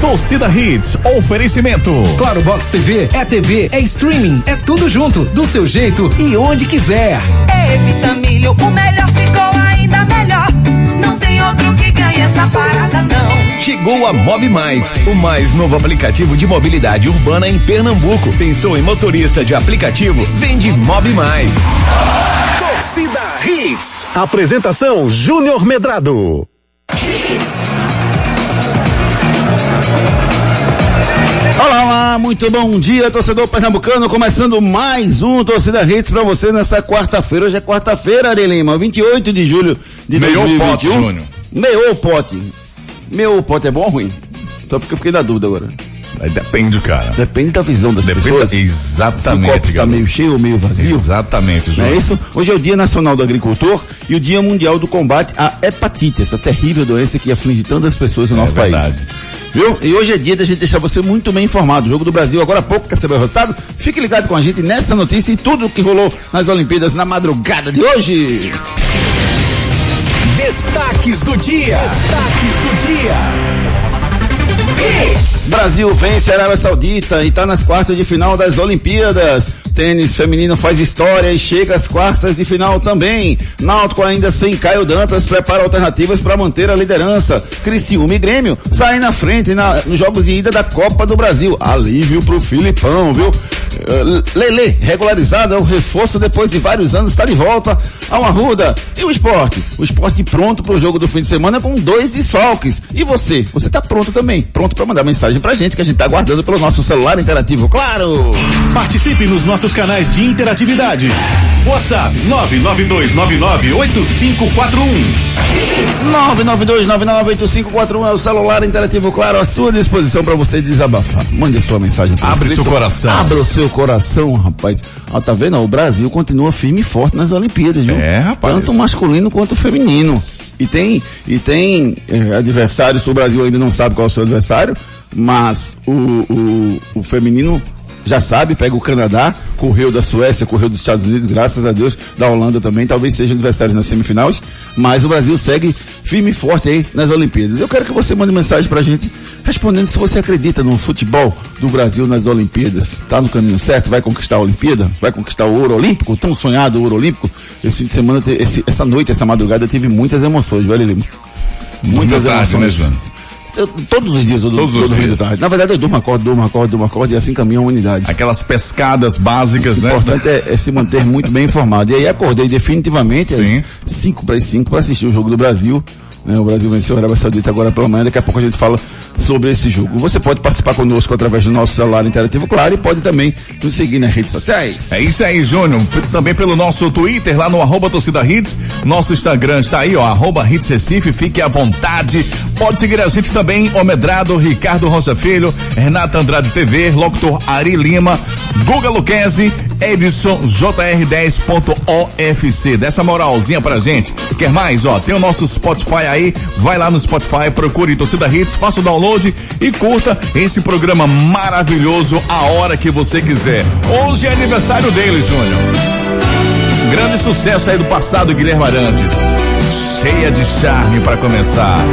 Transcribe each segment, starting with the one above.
Torcida Hits, oferecimento. Claro Box TV, é TV, é streaming, é tudo junto, do seu jeito e onde quiser. É Vitamilho, o melhor ficou ainda melhor. Não tem outro que ganhe essa parada não. Chegou a Mob Mais, o mais novo aplicativo de mobilidade urbana em Pernambuco. Pensou em motorista de aplicativo? Vende Mob Mais. Torcida Hits. Apresentação Júnior Medrado. Olá, olá, muito bom dia, torcedor pernambucano, começando mais um Torcida Hits pra você nessa quarta-feira. Hoje é quarta-feira, Ari Lima, 28 de julho de Meio 2021. pote, Júnior. Meio pote. Meu pote é bom ou ruim? Só porque eu fiquei na dúvida agora. Aí depende, cara. Depende da visão das Depende pessoas. da- Se o Exatamente, copo está meio cheio ou meio vazio. Exatamente, Júnior. é isso? Hoje é o Dia Nacional do Agricultor e o Dia Mundial do Combate à Hepatite, essa terrível doença que aflige tantas pessoas no nosso país. Viu? E hoje é dia da gente deixar você muito bem informado. O Jogo do Brasil agora há pouco, quer saber o resultado? Fique ligado com a gente nessa notícia e tudo o que rolou nas Olimpíadas na madrugada de hoje. Destaques do dia. Destaques do dia. Brasil vence a Arábia Saudita e está nas quartas de final das Olimpíadas. Tênis feminino faz história e chega às quartas de final também. Náutico ainda sem Caio Dantas prepara alternativas para manter a liderança. Criciúma e Grêmio saem na frente na- nos jogos de ida da Copa do Brasil. Alívio pro Filipão, viu? Eh, Lele, regularizado, é o reforço depois de vários anos, está de volta ao Arruda. E o esporte? O esporte pronto para o jogo do fim de semana com dois desfalques. E você? Você está pronto também? Pronto para mandar mensagem pra gente que a gente tá aguardando pelo nosso celular interativo, claro! Participe nos nossos canais de interatividade. WhatsApp 992998541. 992998541 é o celular interativo, claro, à sua disposição para você desabafar. Mande a sua mensagem. Abre escrito. seu coração. Abra o seu coração, rapaz. Ah, tá vendo? O Brasil continua firme e forte nas Olimpíadas, viu? É, rapaz. Tanto masculino quanto feminino. E tem, e tem eh, adversários, o Brasil ainda não sabe qual é o seu adversário, mas o, o, o feminino já sabe, pega o Canadá, correu da Suécia, correu dos Estados Unidos, graças a Deus, da Holanda também, talvez sejam adversários nas semifinais, mas o Brasil segue firme e forte aí nas Olimpíadas. Eu quero que você mande mensagem pra gente respondendo se você acredita no futebol do Brasil nas Olimpíadas. Tá no caminho certo? Vai conquistar a Olimpíada? Vai conquistar o ouro olímpico? Tão sonhado o ouro olímpico? Esse fim de semana, esse- essa noite, essa madrugada teve muitas emoções, velho Lima. Muitas Boa tarde, emoções. né, João? Eu- todos os dias eu durmo, Todos os dias. de tarde. Na verdade eu durmo, acordo, durmo, acordo, durmo, acordo e assim caminha a humanidade. Aquelas pescadas básicas, O né? importante é, é se manter muito bem informado. E aí acordei definitivamente Sim. às 5 para as 5 para assistir o jogo do Brasil. Né? O Brasil venceu a Arábia Saudita agora pela manhã. Daqui a pouco a gente fala sobre esse jogo. Você pode participar conosco através do nosso celular interativo, claro, e pode também nos seguir nas redes sociais. É isso aí, Júnior. Também pelo nosso Twitter, lá no arroba torcida hits. Nosso Instagram está aí, ó, arroba hits Recife. Fique à vontade. Pode seguir a gente também, Omedrado, Ricardo Rocha Filho, Renata Andrade TV, Locutor Ari Lima, Guga Luquezzi, Edson JR10.ofc. Dessa moralzinha pra gente. Quer mais? Ó, tem o nosso Spotify aí. Vai lá no Spotify, procure Torcida Hits, faça o download e curta esse programa maravilhoso a hora que você quiser. Hoje é aniversário dele, Júnior. Grande sucesso aí do passado, Guilherme Arantes. Cheia de charme pra começar.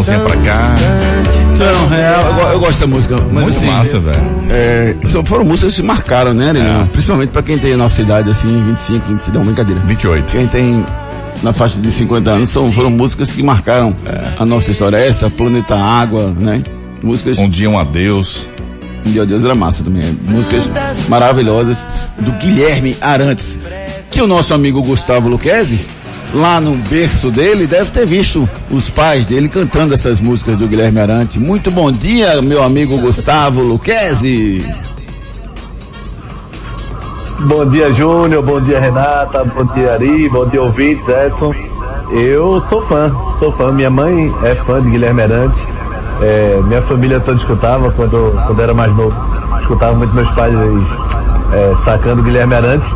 Mãozinha pra cá. Então, real, eu, go- eu gosto da música. Mas Muito assim, massa, velho. É, são, foram músicas que marcaram, né, Arilão? Principalmente pra quem tem a nossa idade, assim, 25, 26, não, brincadeira. 28. Quem tem na faixa de 50 anos são, foram músicas que marcaram a nossa história. Essa, Planeta Água, né? Músicas Um dia um adeus. de Deus era massa também. Músicas maravilhosas do Guilherme Arantes. Que o nosso amigo Gustavo Luquezzi, lá no berço dele, deve ter visto os pais dele cantando essas músicas do Guilherme Arantes. Muito bom dia, meu amigo Gustavo Luquezzi. Bom dia, Júnior. Bom dia, Renata. Bom dia, Ari. Bom dia, ouvintes, Edson. Eu sou fã, sou fã. Minha mãe é fã de Guilherme Arantes. É, minha família toda escutava quando, quando era mais novo. Escutava muito meus pais é, sacando Guilherme Arantes.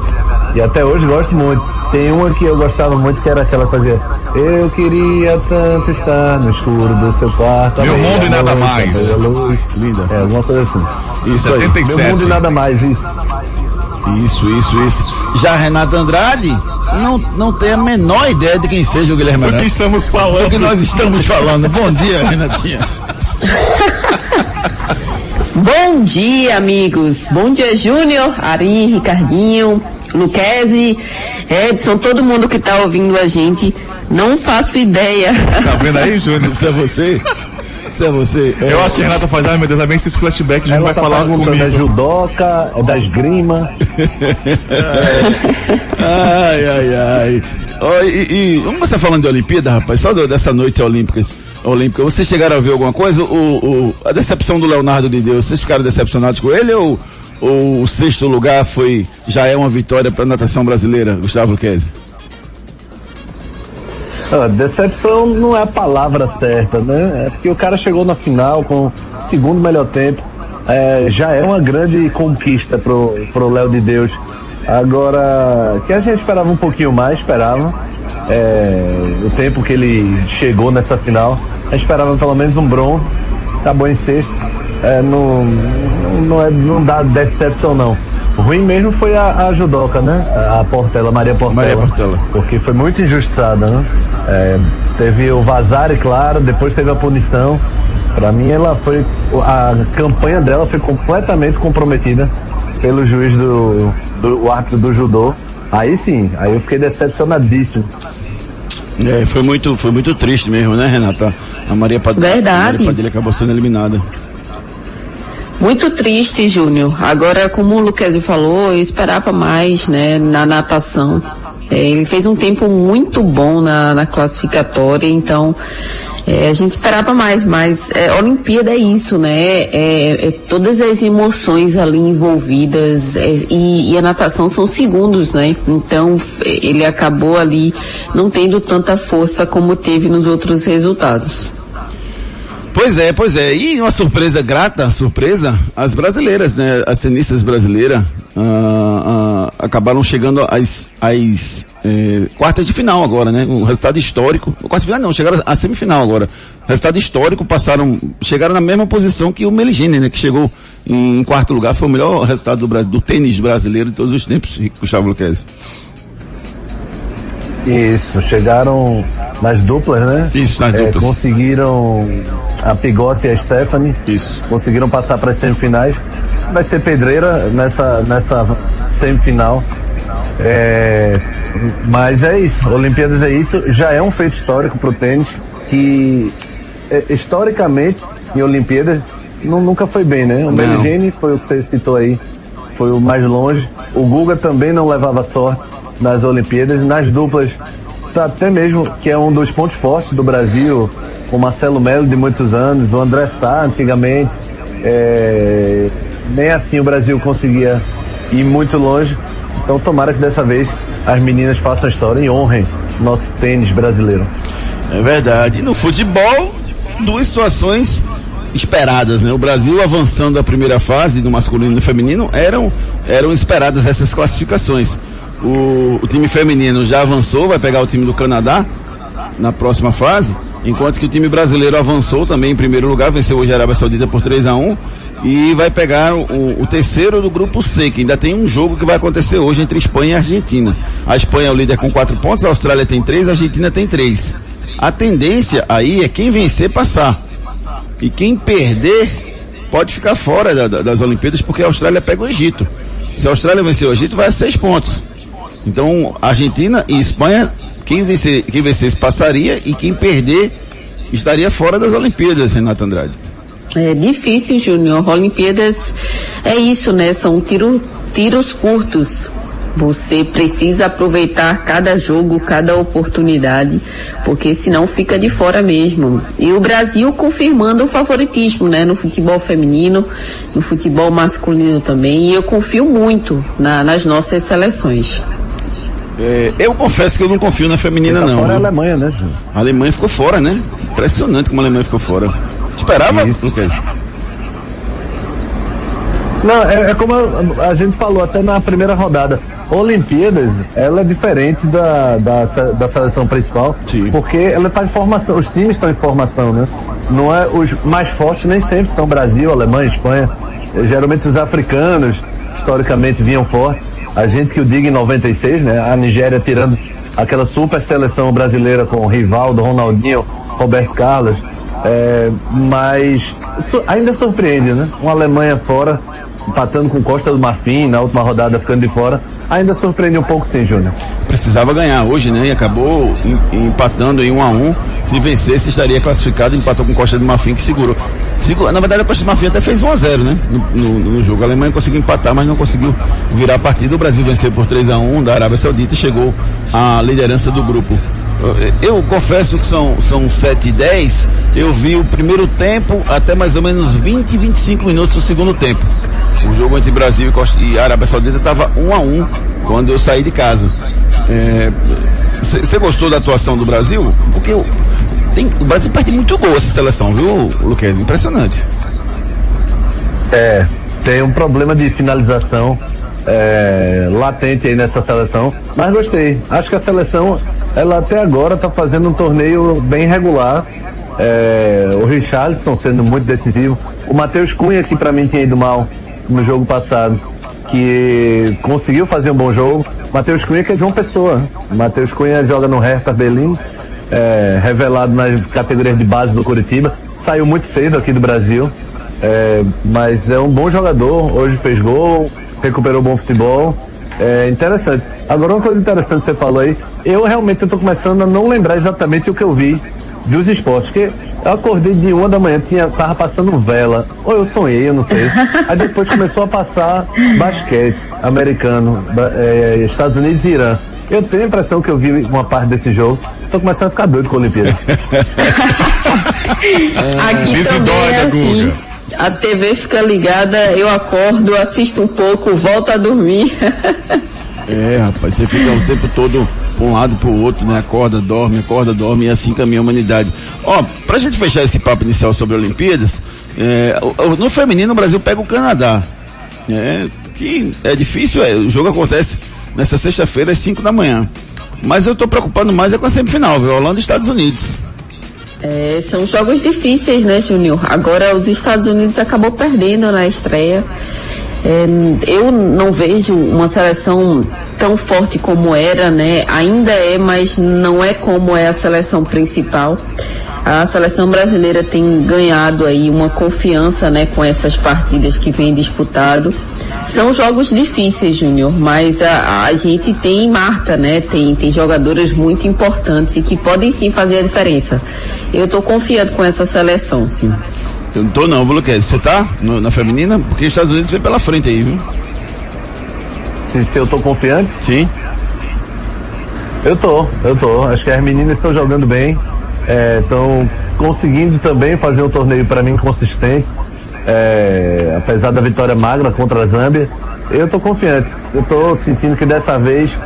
E até hoje gosto muito. Tem uma que eu gostava muito que era aquela que fazia Eu queria tanto estar no escuro do seu quarto. Meu mundo e nada mais. meia-luz. Linda. É, alguma coisa assim. Isso aí. 77. Meu mundo e nada mais, isso. Isso, isso, isso. Já Renata Andrade não, não tem a menor ideia de quem seja o Guilherme Do que estamos O que falando? nós estamos falando. Bom dia, Renatinha. Bom dia, amigos. Bom dia, Júnior, Ari, Ricardinho, Luquezzi, Edson, todo mundo que tá ouvindo a gente. Não faço ideia. Tá vendo aí, Júnior? Isso é você? Isso é você? Eu acho que a Renata faz, ai meu Deus, também esses flashbacks, a gente vai tá falar perguntando, é comigo. judoca, é da esgrima. Ai, ai, ai. Ó, e, e vamos começar falando de Olimpíada, rapaz. Só dessa noite olímpica. Olímpica. Vocês chegaram a ver alguma coisa? O, o- a decepção do Leonardo de Deus, vocês ficaram decepcionados com ele ou, ou o sexto lugar foi já é uma vitória para a natação brasileira, Gustavo Luquezzi? Ah, decepção não é a palavra certa, né? É porque o cara chegou na final com o segundo melhor tempo. É, já é uma grande conquista pro, pro Léo de Deus. Agora, que a gente esperava um pouquinho mais, esperava. É, o tempo que ele chegou nessa final, a gente esperava pelo menos um bronze. Acabou em sexto. É, não, não, é, não dá decepção não. O ruim mesmo foi a, a judoca, né? A, a Portela, Maria Portela. Maria Portela. Porque foi muito injustiçada, né? É, teve o Vazare, claro, depois teve a punição. Pra mim, ela foi. A campanha dela foi completamente comprometida pelo juiz do. do o árbitro do judô. Aí sim, aí eu fiquei decepcionadíssimo. É, foi muito, foi muito triste mesmo, né, Renata? A Maria Padilha, Verdade. A Maria Padilha acabou sendo eliminada. Muito triste, Júnior. Agora, como o Luquezzi falou, eu esperava mais, né, na natação. É, ele fez um tempo muito bom na, na classificatória, então é, a gente esperava mais, mas é, Olimpíada é isso, né? É, é todas as emoções ali envolvidas é, e, e a natação são segundos, né? Então ele acabou ali não tendo tanta força como teve nos outros resultados. Pois é, pois é. E uma surpresa grata, surpresa, as brasileiras, né? As tenistas brasileiras ah, ah, acabaram chegando às, às eh, quartas de final agora, né? Um resultado histórico. Quartas de final não, chegaram à semifinal agora. Resultado histórico, passaram, chegaram na mesma posição que o Meligeni, né? Que chegou em, quarto lugar. Foi o melhor resultado do, do tênis brasileiro de todos os tempos, Gustavo Luquezzi. Isso, chegaram nas duplas, né? Isso, nas É, duplas. conseguiram a Pigossi e a Stephanie. Isso. conseguiram passar para as semifinais. Vai ser pedreira nessa, nessa semifinal. É, mas é isso, Olimpíadas é isso. Já é um feito histórico para o tênis que é, historicamente em Olimpíadas nu- nunca foi bem, né? O Meligeni foi o que você citou aí, foi o mais longe. O Guga também não levava sorte nas Olimpíadas, nas duplas, até mesmo que é um dos pontos fortes do Brasil, o Marcelo Melo de muitos anos, o André Sá antigamente. É, nem assim o Brasil conseguia ir muito longe. Então tomara que dessa vez as meninas façam história e honrem nosso tênis brasileiro. É verdade. No futebol, duas situações esperadas, né? O Brasil avançando a primeira fase do masculino e do feminino eram, eram esperadas essas classificações. O, o time feminino já avançou, vai pegar o time do Canadá na próxima fase, enquanto que o time brasileiro avançou também em primeiro lugar, venceu hoje a Arábia Saudita por 3 a 1 e vai pegar o, o terceiro do grupo C, que ainda tem um jogo que vai acontecer hoje entre Espanha e Argentina. A Espanha é o líder com quatro pontos, a Austrália tem três, a Argentina tem três. A tendência aí é quem vencer passar. E quem perder pode ficar fora da- da- das Olimpíadas porque a Austrália pega o Egito. Se a Austrália vencer o Egito, vai a seis pontos. Então, Argentina e Espanha, quem vencer, quem passaria e quem perder estaria fora das Olimpíadas, Renato Andrade. É difícil, Júnior. Olimpíadas é isso, né? São tiro, tiros curtos. Você precisa aproveitar cada jogo, cada oportunidade, porque senão fica de fora mesmo. E o Brasil confirmando o favoritismo, né? No futebol feminino, no futebol masculino também. E eu confio muito na- nas nossas seleções. É, eu confesso que eu não confio na feminina, Tá não. fora a? Alemanha, né? A Alemanha ficou fora, né? Impressionante como a Alemanha ficou fora. Esperava, Isso. Lucas? Não, é, é como a, a gente falou até na primeira rodada. Olimpíadas, ela é diferente da, da, da seleção principal, Sim. porque ela está em formação, os times estão em formação, né? Não é, os mais fortes nem sempre são Brasil, Alemanha, Espanha. Geralmente os africanos, historicamente, vinham forte. A gente que o diga em 96, né? A Nigéria tirando aquela super seleção brasileira com Rivaldo, Ronaldinho, Roberto Carlos. É, mas ainda surpreende, né? Uma Alemanha fora, empatando com Costa do Marfim na última rodada, ficando de fora. Ainda surpreende um pouco sim, Júnior. Precisava ganhar hoje, né? E acabou em- empatando em 1 a 1 Se vencesse, estaria classificado. Empatou com Costa do Marfim, que segurou. Segura- Na verdade, a Costa do Marfim até fez 1 a 0 né? No, no- no jogo. A Alemanha conseguiu empatar, mas não conseguiu virar a partida. O Brasil venceu por 3 a 1 da Arábia Saudita e chegou à liderança do grupo. Eu, confesso que são, são 7 e 10. Eu vi o primeiro tempo até mais ou menos 20, 25 minutos do segundo tempo. O jogo entre Brasil e, Arábia Saudita estava 1 a 1 quando eu saí de casa. Você gostou da atuação do Brasil? Porque o, tem, o Brasil perde muito gol essa seleção, viu, Luquez? Impressionante. É, tem um problema de finalização é, latente aí nessa seleção, mas gostei. Acho que a seleção, ela até agora está fazendo um torneio bem regular. É, o Richarlison sendo muito decisivo. O Matheus Cunha, que para mim tinha ido mal no jogo passado, que conseguiu fazer um bom jogo. Matheus Cunha que é João Pessoa. Matheus Cunha joga no Hertha Berlim, é, revelado nas categorias de base do Curitiba. Saiu muito cedo aqui do Brasil. É, mas é um bom jogador, hoje fez gol, recuperou bom futebol. É interessante. Agora uma coisa interessante que você falou aí, eu realmente estou começando a não lembrar exatamente o que eu vi dos esportes, porque eu acordei de uma da manhã, tinha, tava passando vela, ou eu sonhei, eu não sei. Aí depois começou a passar basquete americano, ba- é, Estados Unidos e Irã. Eu tenho a impressão que eu vi uma parte desse jogo, tô começando a ficar doido com a Olimpíada. Aqui Isso também dói, é né, assim. Guga? A TV fica ligada, eu acordo, assisto um pouco, volto a dormir. É, rapaz, você fica o tempo todo um lado pro outro, né? Acorda, dorme, acorda, dorme e assim caminha a humanidade. Ó, pra gente fechar esse papo inicial sobre Olimpíadas, é, o- o- no feminino o Brasil pega o Canadá. É, que é difícil, é, o jogo acontece nessa sexta-feira às 5 da manhã. Mas eu tô preocupado mais é com a semifinal, viu? Holanda e Estados Unidos. É, são jogos difíceis, né, Júnior? Agora os Estados Unidos acabou perdendo na estreia. É, eu não vejo uma seleção tão forte como era, né? Ainda é, mas não é como é a seleção principal. A seleção brasileira tem ganhado aí uma confiança, né, com essas partidas que vem disputado. São jogos difíceis, Júnior, mas a, a gente tem Marta, né? Tem, tem jogadoras muito importantes e que podem sim fazer a diferença. Eu tô confiando com essa seleção, sim. Eu não tô não, Luquez? Você tá no- na feminina? Porque os Estados Unidos vem pela frente aí, viu? se, se eu tô confiante, Sim. Eu tô, eu tô. Acho que as meninas estão jogando bem, estão conseguindo também fazer um torneio para mim consistente, é, apesar da vitória magra contra a Zâmbia. Eu tô confiante. Eu tô sentindo que dessa vez,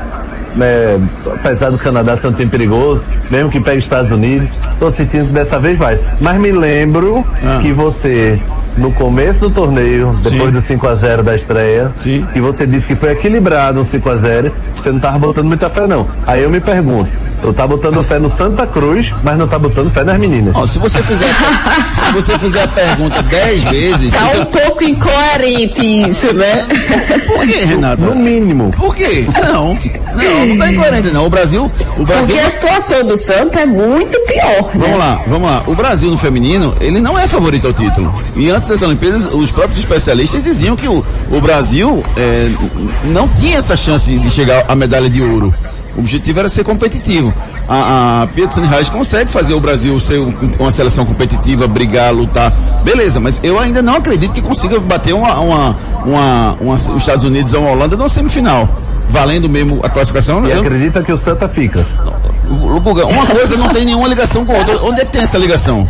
é, apesar do Canadá ser um time perigoso, mesmo que pegue Estados Unidos, tô sentindo que dessa vez vai. Mas me lembro Ah. que você, no começo do torneio, depois Sim. do 5 a 0 da estreia, Sim. que você disse que foi equilibrado um 5 a 0 você não tava botando muita fé não. Aí eu me pergunto, tu tá botando fé no Santa Cruz, mas não tá botando fé nas meninas. Ó, se você fizer, se você fizer a pergunta dez vezes, Tá você- um pouco incoerente isso, né? por que, Renata? No mínimo. Por quê? Não, não, não tá incoerente não. O Brasil, o Brasil. Porque a situação do Santa é muito pior, né? Vamos lá, vamos lá. O Brasil no feminino, ele não é favorito ao título. E antes das Olimpíadas, os próprios especialistas diziam que o, o Brasil é, não tinha essa chance de chegar à medalha de ouro. O objetivo era ser competitivo. A, a Pia Reis consegue fazer o Brasil ser um- uma seleção competitiva, brigar, lutar. Beleza, mas eu ainda não acredito que consiga bater uma, uma, uma, uma- os Estados Unidos ou a Holanda numa semifinal. Valendo mesmo a classificação. E eu- acredita que o Santa fica. uma coisa não tem nenhuma ligação com a outra. Onde é que tem essa ligação?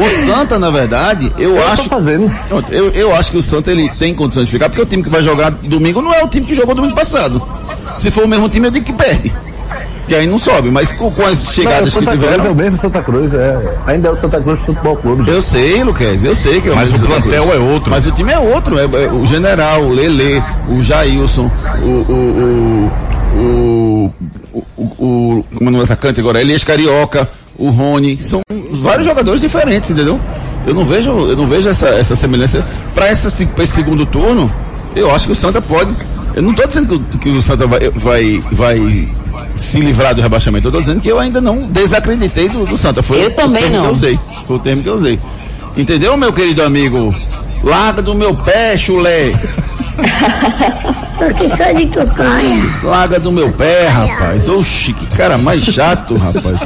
O Santa, na verdade, eu, Eu acho. Eu, eu acho que o Santa ele tem condições de ficar, porque o time que vai jogar domingo não é o time que jogou domingo passado. Se for o mesmo time, eu digo que perde. que aí não sobe, mas com, com as chegadas Não, que Santa Cruz é tiveram. o mesmo Santa Cruz, é. Ainda é o Santa Cruz Futebol Clube. gente. Eu sei, Luquez, eu sei que é o Mas mesmo o Santa plantel Cruz. é outro. Mas o time é outro, é, é o General, o Lele, o Jailson, o, o, o, o, o, o, é o do atacante agora? Elias Carioca, o Rony, são vários jogadores diferentes, entendeu? Eu não vejo, eu não vejo essa, essa semelhança. Para esse segundo turno, eu acho que o Santa pode. Eu não estou dizendo que, o- que o Santa vai, vai, vai se livrar do rebaixamento. Eu estou dizendo que eu ainda não desacreditei do, do Santa. Foi Eu o também termo não. Que eu usei. Foi o termo que eu usei. Entendeu, meu querido amigo? Larga do meu pé, chulé. Porque sou de Tucanha. Larga do meu pé, rapaz. Oxi, que cara mais chato, rapaz.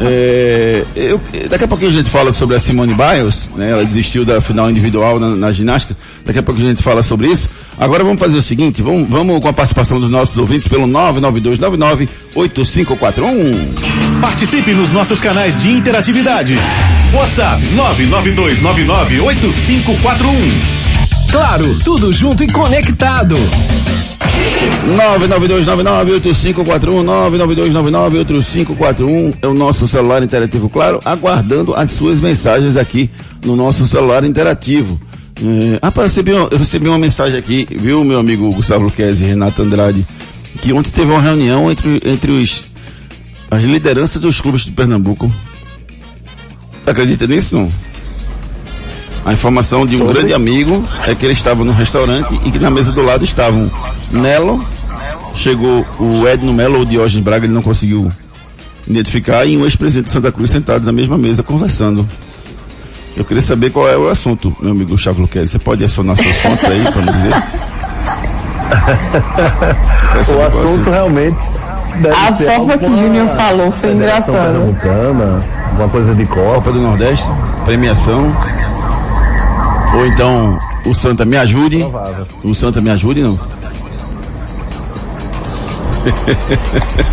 É, eu- daqui a pouquinho a gente fala sobre a Simone Biles, né? Ela desistiu da final individual na, na ginástica. Daqui a pouco a gente fala sobre isso. Agora vamos fazer o seguinte, vamos, vamos com a participação dos nossos ouvintes pelo 992998541. Participe nos nossos canais de interatividade. WhatsApp 992998541. Claro, tudo junto e conectado. 992998541, 992998541 é o nosso celular interativo, claro, aguardando as suas mensagens aqui no nosso celular interativo. É, rapaz, eu recebi, uma, eu recebi uma mensagem aqui, viu, meu amigo Gustavo Luquezzi e Renato Andrade, que ontem teve uma reunião entre, entre os, as lideranças dos clubes de Pernambuco. Acredita nisso, não? A informação de um Sobre? grande amigo é que ele estava no restaurante e que na mesa do lado estavam Nelo, chegou o Edno Melo ou o Diógenes Braga, ele não conseguiu identificar, e um ex-presidente de Santa Cruz sentados na mesma mesa conversando. Eu queria saber qual é o assunto, meu amigo Chavo Luquez. Você pode acionar suas fontes aí para me dizer? O assunto realmente deve A ser forma que o Júnior falou foi engraçada. alguma coisa de. Copa do Nordeste, premiação. Ou então o Santa me ajude. Provável. O Santa me ajude, não.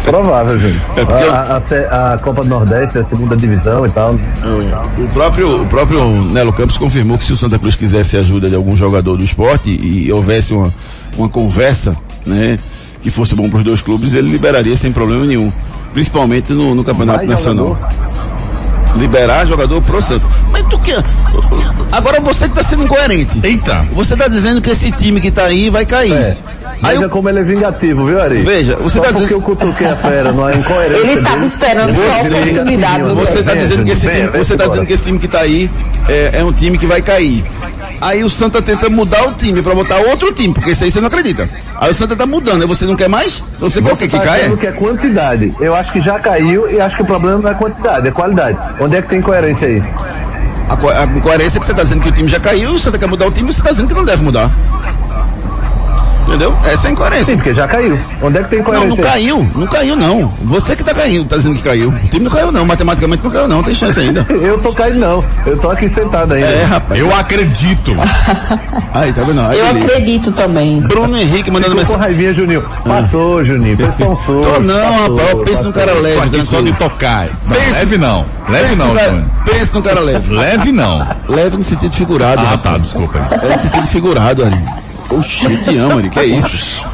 Provável, Júnior. É eu- a, a a Copa do Nordeste é a segunda divisão e tal. O próprio, o próprio Nelo Campos confirmou que se o Santa Cruz quisesse a ajuda de algum jogador do esporte e houvesse uma, uma conversa, né, que fosse bom para os dois clubes, ele liberaria sem problema nenhum. Principalmente no, no Campeonato Mais Nacional. jogador. Liberar jogador pro Santa. Mas tu que. Agora você que tá sendo incoerente. Eita. Você tá dizendo que esse time que tá aí vai cair. É. Aí Veja eu- como ele é vingativo, viu, Ari? Veja, você Só tá porque dizendo- eu cutuquei a fera, não é incoerência. Ele tava esperando Ele só a é oportunidade né? Você tá dizendo que esse time, você tá dizendo que esse time que tá aí é, é um time que vai cair. Aí o Santa tenta mudar o time pra botar outro time, porque isso aí você não acredita. Aí o Santa tá mudando, aí você não quer mais? Então você quer o quê? Que Tá caia? achando que é quantidade. Eu acho que já caiu e acho que o problema não é quantidade, é qualidade. Onde é que tem coerência aí? A, co- a incoerência é que você tá dizendo que o time já caiu, o Santa quer mudar o time, você tá dizendo que não deve mudar. Entendeu? Essa é a incoerência. Sim, porque já caiu. Onde é que tem Não, não aí? caiu, não caiu não. Você que tá caindo, tá dizendo que caiu. O time não caiu não, matematicamente não caiu não, tem chance ainda. Eu tô caindo não. Eu tô aqui sentado ainda. É, rapaz. Eu acredito. Aí, tá vendo? Aí, Eu beleza. acredito também. Bruno Henrique mandando Ficou com mensagem. raivinha, Juninho. Passou, Juninho. Foi só um. Tô não, passou, rapaz, eu penso num cara Tô leve. aqui só de tocar. Não, Pense- leve não. Leve Pensa não, Júnior. Pensa num cara leve. Leve não. Leve no sentido figurado. Ah, rapaz. tá, desculpa. É no sentido figurado, Ari. Oxi, eu te amo, Ari. Que é isso?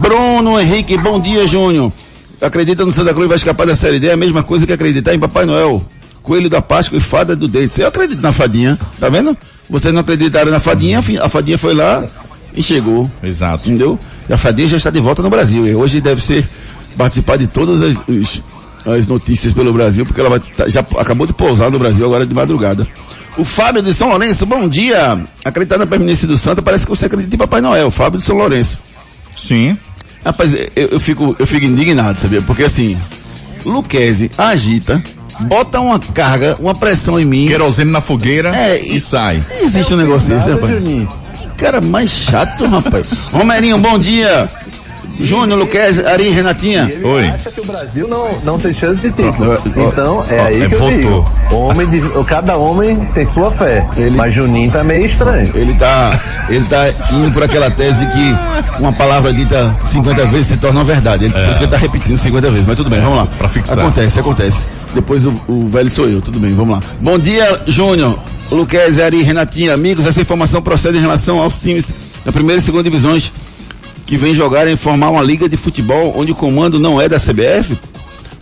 Bruno Henrique, bom dia, Júnior. Acredita no Santa Cruz vai escapar da Série D? É a mesma coisa que acreditar em Papai Noel. Coelho da Páscoa e fada do dente. Eu acredito na fadinha, tá vendo? Vocês não acreditaram na fadinha, a fadinha foi lá e chegou. Exato. Entendeu? E a Fadinha já está de volta no Brasil. E hoje deve ser participar de todas as, as notícias pelo Brasil, porque ela vai, tá- já acabou de pousar no Brasil agora de madrugada. O Fábio de São Lourenço, bom dia. Acreditar na permanência do Santa, parece que você acredita em Papai Noel. Fábio de São Lourenço. Sim. Rapaz, eu, eu fico, eu fico indignado, sabia? Porque assim, Luquezzi agita, bota uma carga, uma pressão em mim. Querosene na fogueira É, e e- sai. Não existe um negócio desse, rapaz. Juninho. Cara mais chato, rapaz. Romerinho, bom dia. Júnior, Luquezzi, Ari, Renatinha. Ele Oi. acha que o Brasil não, não tem chance de título. Ó, ó, Então, é ó, aí é, que eu voltou. digo. Homem de, cada homem tem sua fé. Ele- Mas Juninho tá meio estranho. Ele tá, ele tá indo por aquela tese que uma palavra dita 50 vezes se torna uma verdade. Ele, Por isso que ele tá repetindo 50 vezes, mas tudo bem, vamos lá. pra fixar. Acontece, acontece. Depois o, o velho sou eu, tudo bem, vamos lá. Bom dia, Júnior, Luquez, Ari, Renatinha, amigos. Essa informação procede em relação aos times da primeira e segunda divisões que vêm jogar em formar uma liga de futebol onde o comando não é da CBF?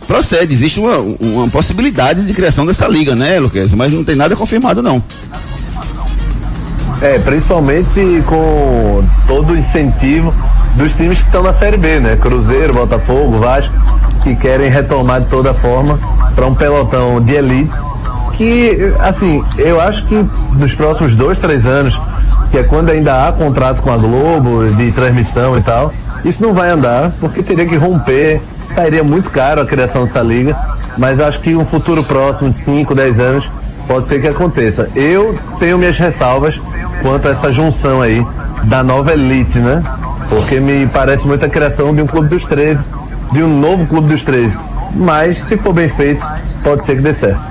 procede, existe uma, uma possibilidade de criação dessa liga, né, Lucas? Mas não tem nada confirmado não. É, principalmente com todo o incentivo dos times que estão na Série B, né? Cruzeiro, Botafogo, Vasco, que querem retomar de toda forma para um pelotão de elite que, assim, eu acho que nos próximos dois, três anos, que é quando ainda há contrato com a Globo, de transmissão e tal, isso não vai andar, porque teria que romper, sairia muito caro a criação dessa liga, mas acho que um futuro próximo de 5, 10 anos pode ser que aconteça. Eu tenho minhas ressalvas quanto a essa junção aí da nova elite, né? Porque me parece muito a criação de um clube dos 13, de um novo clube dos 13. Mas, se for bem feito, pode ser que dê certo.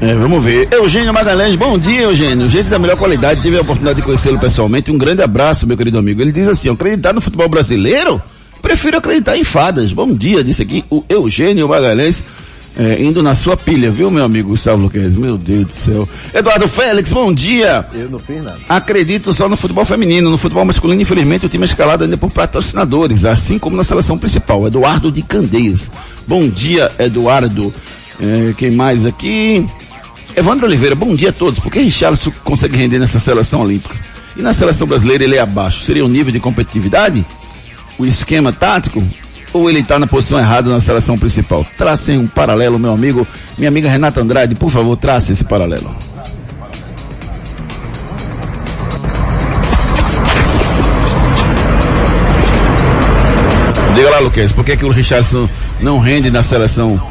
É, vamos ver. Eugênio Magalhães, bom dia, Eugênio. Gente da melhor qualidade, tive a oportunidade de conhecê-lo pessoalmente. Um grande abraço, meu querido amigo. Ele diz assim: acreditar no futebol brasileiro? Prefiro acreditar em fadas. Bom dia, disse aqui o Eugênio Magalhães. É, indo na sua pilha, viu, meu amigo Gustavo Luquez? Meu Deus do céu. Eduardo Félix, bom dia. Eu não fiz nada. Acredito só no futebol feminino. No futebol masculino, infelizmente, o time é escalado ainda por patrocinadores, assim como na seleção principal. Eduardo de Candeias. Bom dia, Eduardo. É, quem mais aqui? Evandro Oliveira, bom dia a todos. Por que Richarlison consegue render nessa seleção olímpica? E na seleção brasileira ele é abaixo? Seria o nível de competitividade? O esquema tático? Ou ele está na posição errada na seleção principal? Tracem um paralelo, meu amigo. Minha amiga Renata Andrade, por favor, trace esse paralelo. Diga lá, Luquez, por que, que o Richardson não rende na seleção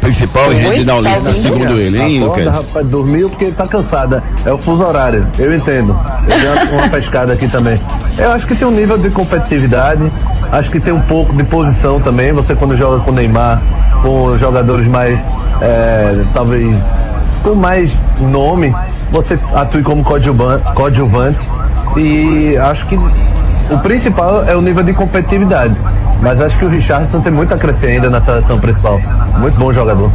principal e rende na Olímpica, segundo ele, hein, Acorda, Lucas? rapaz, dormiu porque tá cansada. É o fuso horário, eu entendo. Eu dei uma, uma pescada aqui também. Eu acho que tem um nível de competitividade, acho que tem um pouco de posição também. Você quando joga com o Neymar, com jogadores mais, é, talvez, com mais nome, você atua como coadjuvan- coadjuvante. E acho que o principal é o nível de competitividade. Mas acho que o Richardson tem muito a crescer ainda na seleção principal. Muito bom jogador.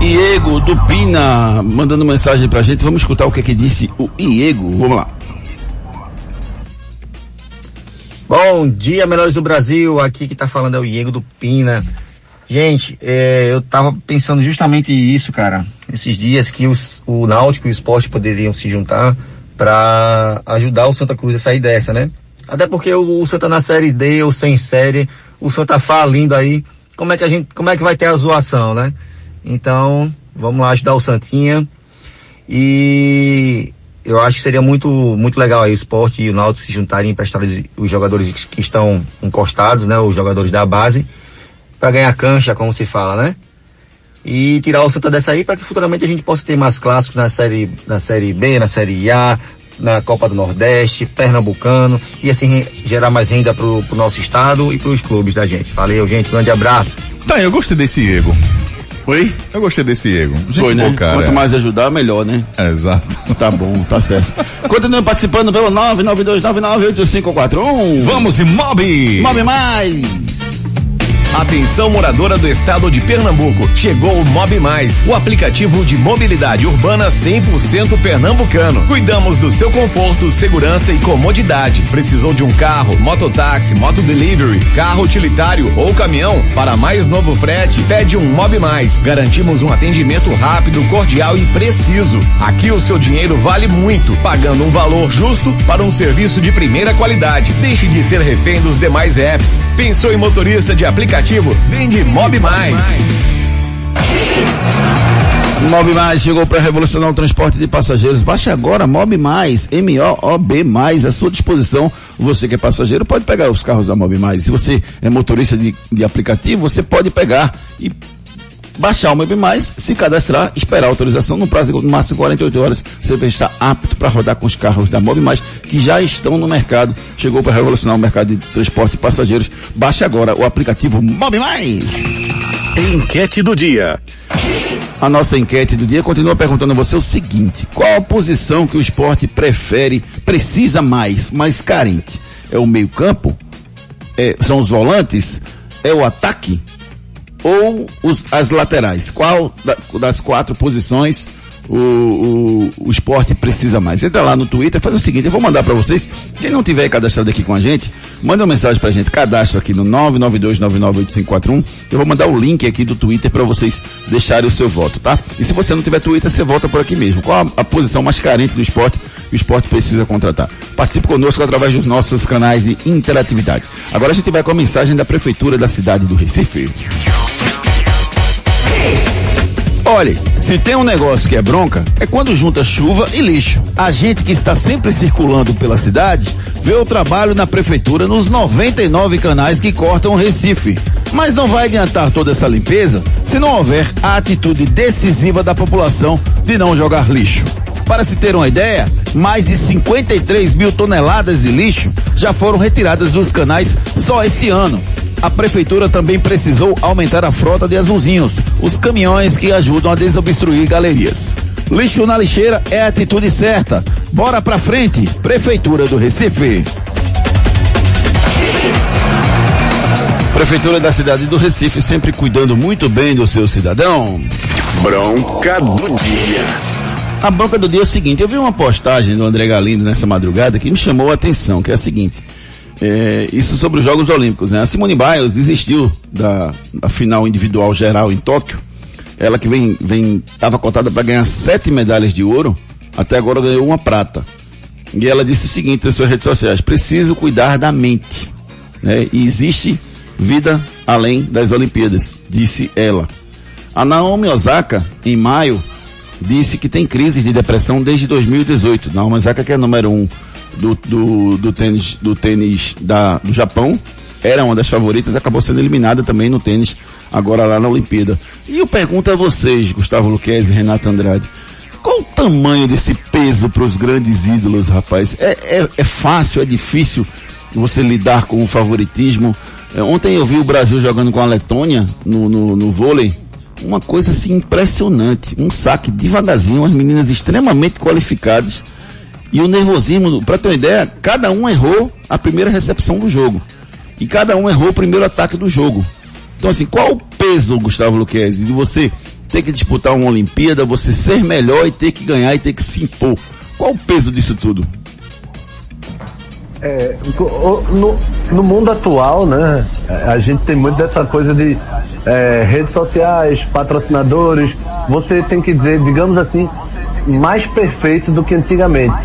Iego do Pina mandando mensagem pra gente. Vamos escutar o que, que disse o Iego. Vamos lá. Bom dia, melhores do Brasil. Aqui que tá falando é o Diego do Pina. Gente, é, eu tava pensando justamente isso, cara. Esses dias que os, o Náutico e o Esporte poderiam se juntar para ajudar o Santa Cruz a sair dessa, né? Até porque o, o Santa na série D ou sem série, o Santa falindo aí, como é que a gente, como é que vai ter a zoação, né? Então, vamos lá ajudar o Santinha. E eu acho que seria muito, muito legal aí o esporte e o Náutico se juntarem e emprestar os, jogadores que- que estão encostados, né? Os jogadores da base, para ganhar cancha, como se fala, né? E tirar o Santa dessa aí para que futuramente a gente possa ter mais clássicos na série, na série B, na série A, na Copa do Nordeste, Pernambucano, e assim gerar mais renda pro, pro nosso estado e pros clubes da gente. Valeu, gente, grande abraço. Tá, eu gostei desse ego. Oi? Eu gostei desse ego. Gente Foi, né? boa, cara. Quanto mais ajudar, melhor, né? É, exato. Tá bom, tá certo. Continue participando pelo 992998541. Vamos de Mob! Move mais! Atenção moradora do estado de Pernambuco, chegou o Mob Mais, o aplicativo de mobilidade urbana 100% pernambucano. Cuidamos do seu conforto, segurança e comodidade. Precisou de um carro, mototáxi, motodelivery, carro utilitário ou caminhão? Para mais novo frete, pede um Mob Mais. Garantimos um atendimento rápido, cordial e preciso. Aqui o seu dinheiro vale muito, pagando um valor justo para um serviço de primeira qualidade. Deixe de ser refém dos demais apps. Pensou em motorista de aplicativo? Vende Mob Mais. Mob Mais chegou para revolucionar o transporte de passageiros. Baixe agora Mob Mais, M-O-O-B Mais, à sua disposição. Você que é passageiro pode pegar os carros da Mob Mais. Se você é motorista de, de aplicativo, você pode pegar e baixar o Mob Mais, se cadastrar, esperar a autorização no prazo de no máximo 48 horas. Você vai estar apto para rodar com os carros da Mob Mais que já estão no mercado. Chegou para revolucionar o mercado de transporte de passageiros. Baixe agora o aplicativo Mob Mais. Enquete do dia. A nossa enquete do dia continua perguntando a você o seguinte: qual a posição que o esporte prefere, precisa mais, mais carente? É o meio-campo? É, são os volantes? É o ataque? Ou os- as laterais? Qual da- das quatro posições o, o, o esporte precisa mais. Entra lá no Twitter, faz o seguinte, eu vou mandar para vocês, quem não tiver cadastrado aqui com a gente, manda uma mensagem pra gente, cadastro aqui no 992998541, eu vou mandar o link aqui do Twitter para vocês deixarem o seu voto, tá? E se você não tiver Twitter, você vota por aqui mesmo. Qual a, a posição mais carente do esporte o esporte precisa contratar? Participe conosco através dos nossos canais de interatividade. Agora a gente vai com a mensagem da Prefeitura da cidade do Recife. Olhe, se tem um negócio que é bronca, é quando junta chuva e lixo. A gente que está sempre circulando pela cidade vê o trabalho na prefeitura nos 99 canais que cortam o Recife. Mas não vai adiantar toda essa limpeza se não houver a atitude decisiva da população de não jogar lixo. Para se ter uma ideia, mais de 53 mil toneladas de lixo já foram retiradas dos canais só esse ano a prefeitura também precisou aumentar a frota de azulzinhos, os caminhões que ajudam a desobstruir galerias. Lixo na lixeira é a atitude certa. Bora pra frente, Prefeitura do Recife. Prefeitura da cidade do Recife sempre cuidando muito bem do seu cidadão. Bronca do dia. A bronca do dia é o seguinte, eu vi uma postagem do André Galindo nessa madrugada que me chamou a atenção, que é a seguinte. É, isso sobre os Jogos Olímpicos, né? A Simone Biles desistiu da, da final individual geral em Tóquio. Ela que vem, vem, estava cotada para ganhar sete medalhas de ouro, até agora ganhou uma prata. E ela disse o seguinte nas suas redes sociais: preciso cuidar da mente, né? E existe vida além das Olimpíadas, disse ela. A Naomi Osaka, em maio, disse que tem crises de depressão desde 2018. Naomi Osaka que é número um do, do, do tênis, do tênis da, do Japão, era uma das favoritas, acabou sendo eliminada também no tênis, agora lá na Olimpíada. E eu pergunto a vocês, Gustavo Luquez e Renato Andrade, qual o tamanho desse peso para os grandes ídolos, rapaz? É, é, é, fácil, é difícil você lidar com o favoritismo? É, ontem eu vi o Brasil jogando com a Letônia no, no, no vôlei, uma coisa assim impressionante, um saque devagarzinho, as meninas extremamente qualificadas, e o nervosismo, para ter uma ideia, cada um errou a primeira recepção do jogo. E cada um errou o primeiro ataque do jogo. Então assim, qual o peso, Gustavo Luquezzi, de você ter que disputar uma Olimpíada, você ser melhor e ter que ganhar e ter que se impor? Qual o peso disso tudo? É, no, no, mundo atual, né, a gente tem muito dessa coisa de é, redes sociais, patrocinadores. Você tem que dizer, digamos assim, mais perfeito do que antigamente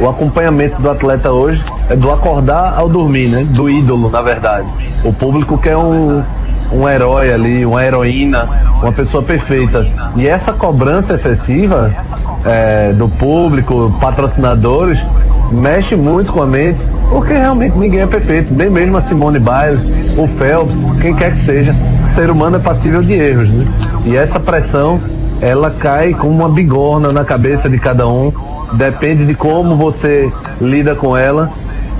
o acompanhamento do atleta hoje é do acordar ao dormir, né? Do ídolo, na verdade. O público quer um, um herói ali, uma heroína, uma pessoa perfeita. E essa cobrança excessiva é, do público, patrocinadores, mexe muito com a mente, porque realmente ninguém é perfeito, nem mesmo a Simone Biles, o Phelps, quem quer que seja, o ser humano é passível de erros, né? E essa pressão, ela cai como uma bigorna na cabeça de cada um, depende de como você lida com ela.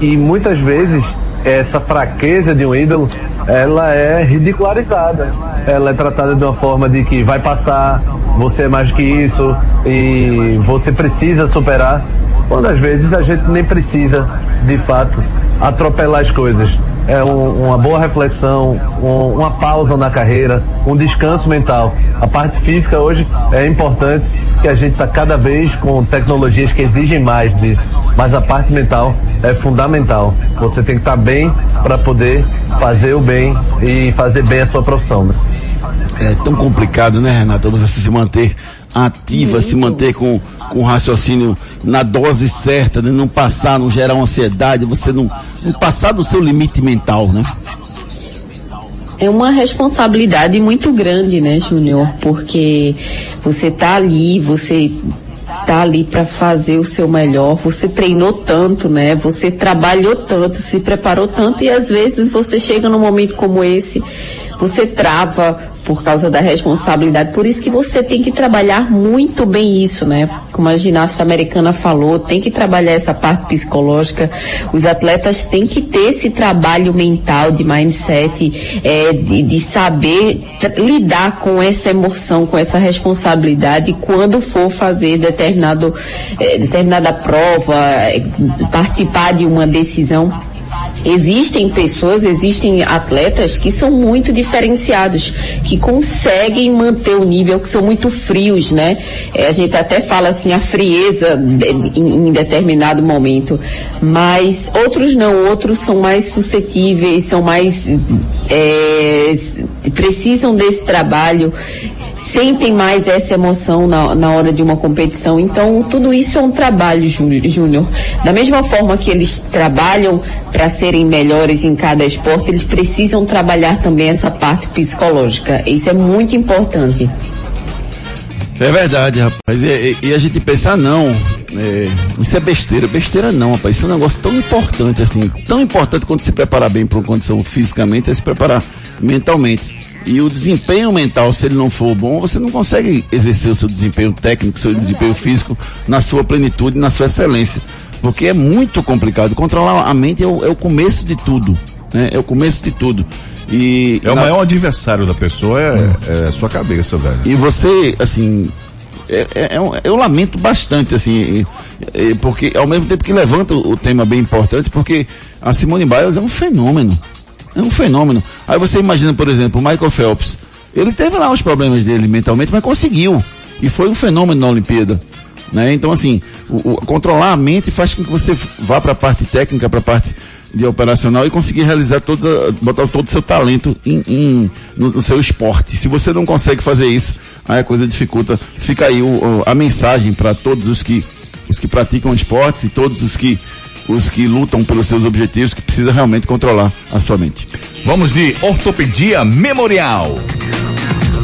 E muitas vezes essa fraqueza de um ídolo ela é ridicularizada. Ela é tratada de uma forma de que vai passar você é mais que isso e você precisa superar. Quando às vezes a gente nem precisa de fato atropelar as coisas é um, uma boa reflexão, um, uma pausa na carreira, um descanso mental. A parte física hoje é importante, que a gente está cada vez com tecnologias que exigem mais disso. Mas a parte mental é fundamental. Você tem que estar tá bem para poder fazer o bem e fazer bem a sua profissão. Né? É tão complicado, né, Renata, você se manter ativa, se manter com, com raciocínio na dose certa, né? não passar, não gerar ansiedade, você não, não passar do seu limite mental, né? É uma responsabilidade muito grande, né, Júnior? Porque você tá ali, você tá ali para fazer o seu melhor, você treinou tanto, né? Você trabalhou tanto, se preparou tanto e às vezes você chega num momento como esse, você trava, por causa da responsabilidade. Por isso que você tem que trabalhar muito bem isso, né? Como a ginasta americana falou, tem que trabalhar essa parte psicológica. Os atletas têm que ter esse trabalho mental de mindset, é, de, de saber lidar com essa emoção, com essa responsabilidade quando for fazer determinado, é, determinada prova, é, participar de uma decisão Existem pessoas, existem atletas que são muito diferenciados, que conseguem manter o nível, que são muito frios, né? É, a gente até fala assim, a frieza de, em, em, determinado momento. Mas outros não, outros são mais suscetíveis, são mais. É, precisam desse trabalho sentem mais essa emoção na, na hora de uma competição. Então, tudo isso é um trabalho, Júnior. Da mesma forma que eles trabalham para serem melhores em cada esporte, eles precisam trabalhar também essa parte psicológica. Isso é muito importante. É verdade, rapaz. E, e, e a gente pensa, ah, não, é, isso é besteira. Besteira não, rapaz. Isso é um negócio tão importante, assim, tão importante quando se preparar bem para uma condição fisicamente, é se preparar mentalmente. E o desempenho mental, se ele não for bom, você não consegue exercer o seu desempenho técnico, seu desempenho físico na sua plenitude, na sua excelência. Porque é muito complicado. Controlar a mente é o, é o começo de tudo. Né? É o começo de tudo. E é o na... maior adversário da pessoa é, é. a sua cabeça, velho. E você, assim, é, é, é eu lamento bastante, assim, porque ao mesmo tempo que levanta o tema bem importante, porque a Simone Biles é um fenômeno. É um fenômeno. Aí você imagina, por exemplo, o Michael Phelps. Ele teve lá os problemas dele mentalmente, mas conseguiu. E foi um fenômeno na Olimpíada. Né? Então, assim, o, o, controlar a mente faz com que você vá para a parte técnica, para a parte de operacional e conseguir realizar toda, botar todo o seu talento em, em no, no, seu esporte. Se você não consegue fazer isso, aí a coisa dificulta. Fica aí o, a mensagem para todos os que, os que praticam esportes e todos os que os que lutam pelos seus objetivos, que precisa realmente controlar a sua mente. Vamos de ortopedia memorial.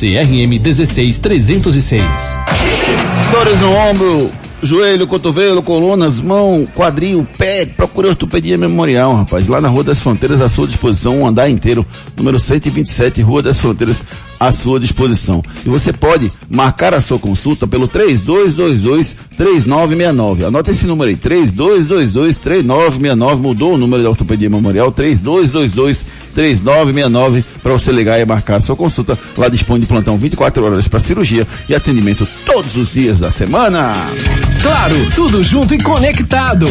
CRM 16306. Dores no ombro, joelho, cotovelo, colunas, mão, quadril, pé, procure ortopedia memorial, rapaz. Lá na Rua das Fronteiras, à sua disposição, um andar inteiro, número 127, Rua das Fronteiras, à sua disposição. E você pode marcar a sua consulta pelo 3222-3969. Anota esse número aí, 3222-3969. Mudou o número da ortopedia memorial, 3222-3969, para você ligar e marcar a sua consulta. Lá dispõe de plantão 24 horas para cirurgia e atendimento todos os dias da semana. Claro, tudo junto e conectado.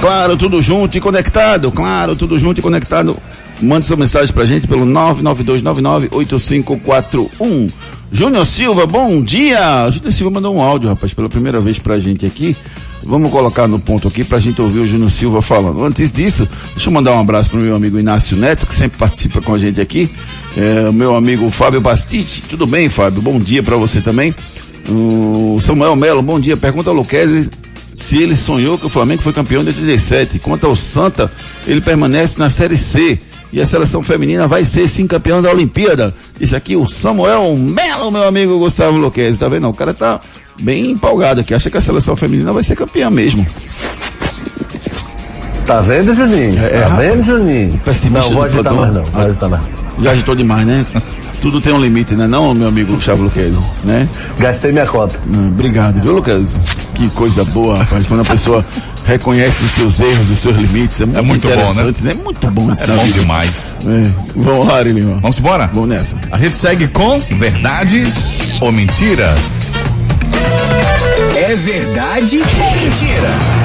Claro, tudo junto e conectado. Claro, tudo junto e conectado. Mande sua mensagem pra gente pelo 992998541. Júnior Silva, bom dia! Júnior Silva mandou um áudio, rapaz, pela primeira vez pra gente aqui. Vamos colocar no ponto aqui pra gente ouvir o Júnior Silva falando. Antes disso, deixa eu mandar um abraço pro meu amigo Inácio Neto, que sempre participa com a gente aqui. É, meu amigo Fábio Bastite. Tudo bem, Fábio? Bom dia para você também. O Samuel Melo, bom dia. Pergunta ao Luquezzi se ele sonhou que o Flamengo foi campeão de 87. Quanto ao Santa, ele permanece na Série C. E a seleção feminina vai ser sim campeão da Olimpíada. Disse aqui o Samuel Melo, meu amigo Gustavo Luquezzi. Tá vendo? O cara tá bem empolgado aqui. Acha que a seleção feminina vai ser campeã mesmo. Tá vendo, Juninho? É, tá vendo, Juninho? Não, vou agitar mais não. Vou agitar mais. Já agitou demais, né? Tudo tem um limite, né? Não, meu amigo Gustavo Luquez, né? Gastei minha conta. Hum, obrigado, viu, Lucas? Que coisa boa, rapaz. Quando a pessoa reconhece os seus erros, os seus limites, é muito, é muito bom, né? né? É muito bom É bom vida. demais. É. Vamos lá, Arilima. Vamos embora? Vamos nessa. A gente segue com verdades ou mentiras? É verdade ou mentira?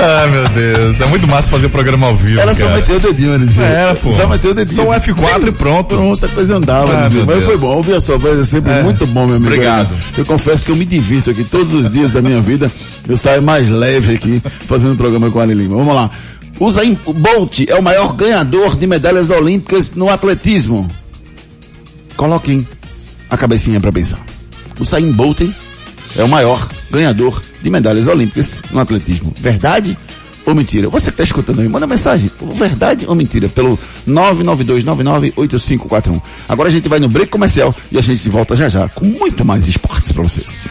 Ai, meu Deus. É muito massa fazer programa ao vivo. Ela cara. só meteu o dedinho, Anizinho. É, pô. Só meteu o dedinho. Só o F4 e pronto. Pronto, a coisa andava, ah. Mas Deus. foi bom. Ouvir a sua voz é sempre é. muito bom, meu amigo. Obrigado. Eu confesso que eu me divirto aqui todos os dias da minha vida. Eu saio mais leve aqui fazendo programa com a Lima. Vamos lá. Usain Bolt é o maior ganhador de medalhas olímpicas no atletismo. Coloquem a cabecinha para pensar. O Usain Bolt é o maior ganhador de medalhas olímpicas no atletismo. Verdade ou mentira? Você que está escutando aí, manda mensagem. Verdade ou mentira? Pelo 992998541. Agora a gente vai no break comercial e a gente volta já já com muito mais esportes para vocês.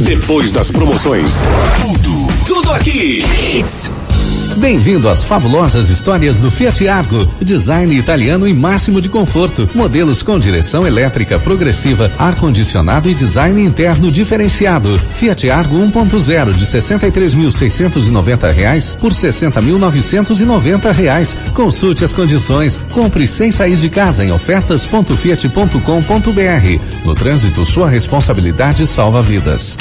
Depois das promoções. Tudo, tudo aqui. Bem-vindo às fabulosas histórias do Fiat Argo. Design italiano e máximo de conforto. Modelos com direção elétrica progressiva, ar-condicionado e design interno diferenciado. Fiat Argo 1.0 de 63.690 reais por 60.990 reais. Consulte as condições. Compre sem sair de casa em ofertas.fiat.com.br. No trânsito, sua responsabilidade salva vidas.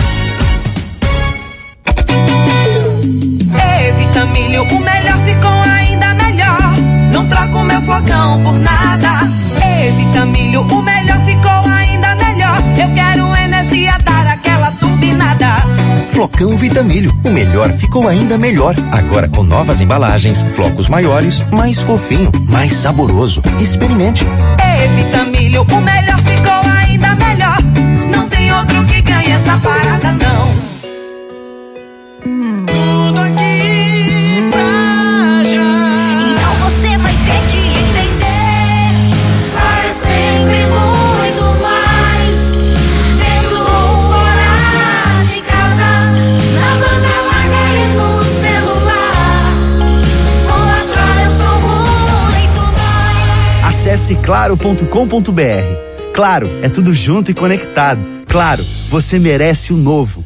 Flocão Vitamilho, o melhor ficou ainda melhor. Agora com novas embalagens, flocos maiores, mais fofinho, mais saboroso. Experimente. Evita milho, o melhor ficou ainda melhor. Não tem outro que ganhe essa parada Acesse claro.com.br. Claro, é tudo junto e conectado. Claro, você merece o novo.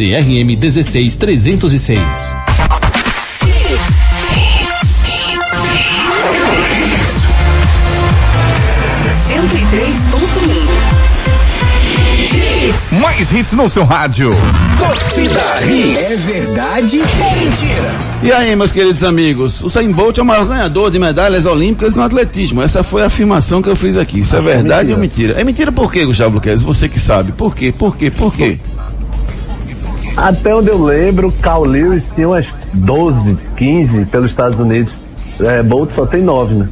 CRM 16306. Mais hits no seu rádio. Torcida Hits. É verdade ou mentira? E aí, meus queridos amigos, o Usain Bolt é o maior ganhador de medalhas olímpicas no atletismo. Essa foi a afirmação que eu fiz aqui. Isso é verdade ou mentira? É mentira por quê, Gustavo Luquez? Você que sabe. Por quê? Por quê? Por quê? Até onde eu lembro, Carl Lewis tinha umas 12, 15 pelos Estados Unidos. É, Bolt só tem 9, né?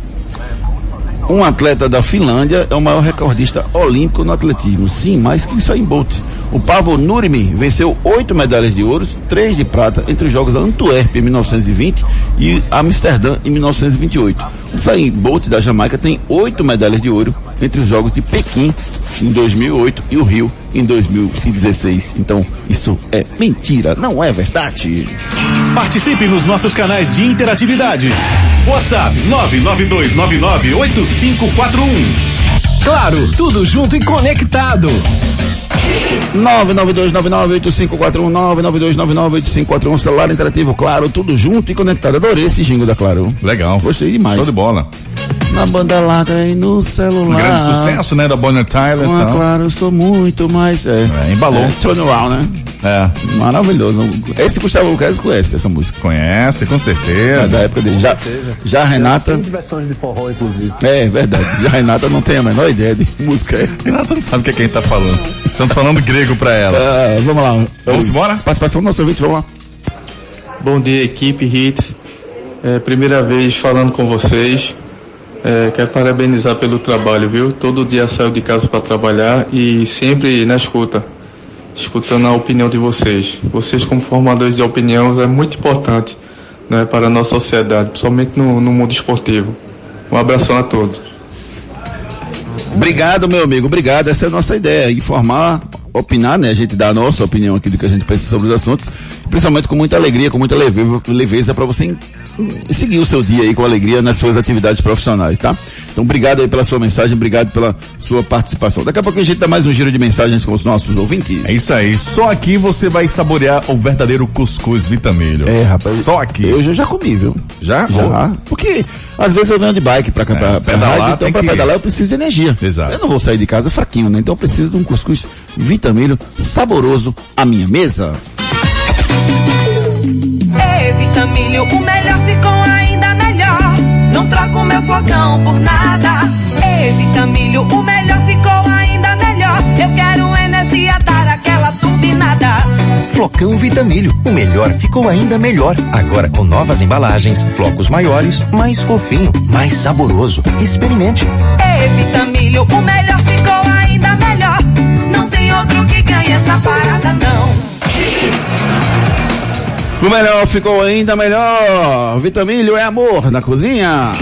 Um atleta da Finlândia é o maior recordista olímpico no atletismo. Sim, mais que Usain Bolt. O Pavo Nurmi venceu oito medalhas de ouro, três de prata entre os Jogos da Antuérpia em 1920 e Amsterdã em 1928. O Usain Bolt da Jamaica tem oito medalhas de ouro entre os Jogos de Pequim em 2008 e o Rio em 2016. Então, isso é mentira, não é verdade. Participe nos nossos canais de interatividade. WhatsApp 992998541. Claro, tudo junto e conectado. 992998541 992998541 celular interativo, claro, tudo junto e conectado. Adorei esse jingle da Claro. Legal. Gostei demais. Show de bola. Na banda larga e no celular. Um grande sucesso, né, da Bonnie Tyler. Com a então. Claro, eu sou muito mais. É, É, embalou. É, turn around, né? É. Maravilhoso. Esse Gustavo Lucas conhece essa música. Conhece, com certeza. Mas da época dele. Já, já a Renata. Tem versões de forró, inclusive. É verdade. Já a Renata não tem a menor ideia de que música é. Renata não sabe o que, é que a gente tá falando. Estamos falando grego pra ela. Ah, vamos lá. Vamos embora? Participação do nosso ouvinte, vamos lá. Bom dia, equipe Hits. É, primeira vez falando com vocês. É, quero parabenizar pelo trabalho, viu? Todo dia saio de casa para trabalhar e sempre na escuta, escutando a opinião de vocês. Vocês, como formadores de opinião, é muito importante né, para a nossa sociedade, principalmente no, no mundo esportivo. Um abração a todos. Obrigado, meu amigo. Obrigado. Essa é a nossa ideia. Informar opinar, né? A gente dá a nossa opinião aqui do que a gente pensa sobre os assuntos, principalmente com muita alegria, com muita leveza, leveza para você seguir o seu dia aí com alegria nas suas atividades profissionais, tá? Então, obrigado aí pela sua mensagem, obrigado pela sua participação. Daqui a pouco a gente dá mais um giro de mensagens com os nossos ouvintes. É isso aí. Só aqui você vai saborear o verdadeiro cuscuz vitamilho. É, rapaz. Só aqui. Eu já, já comi, viu? Já? Já. Porque às vezes eu venho de bike pra, pra, pra pedalar rádio, então pra que- pedalar eu preciso de energia. Exato. Eu não vou sair de casa fraquinho, né? Então eu preciso de um cuscuz vitamilho saboroso à minha mesa. Vitamilho, o melhor ficou ainda melhor. Não troco meu flocão por nada. Ei, Vitamilho, o melhor ficou ainda melhor. Eu quero energia, dar aquela turbinada. Flocão Vitamilho, o melhor ficou ainda melhor. Agora com novas embalagens, flocos maiores, mais fofinho, mais saboroso. Experimente. Ei, Vitamilho, o melhor ficou ainda melhor. Não tem outro que ganhe essa parada, não. O melhor ficou ainda melhor. Vitamilho é amor na cozinha.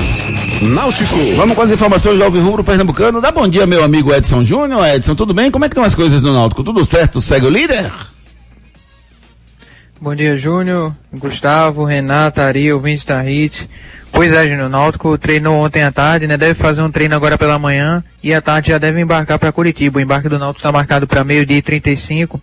Náutico. Vamos com as informações do Alvin Rubro Pernambucano. Dá bom dia, meu amigo Edson Júnior. Edson, tudo bem? Como é que estão as coisas no Náutico? Tudo certo? Segue o líder? Bom dia, Júnior, Gustavo, Renata, Ari, ouvintes da HIT. Pois é, Júnior, o Náutico treinou ontem à tarde, né? Deve fazer um treino agora pela manhã e à tarde já deve embarcar para Curitiba. O embarque do Náutico está marcado para meio-dia e 35. O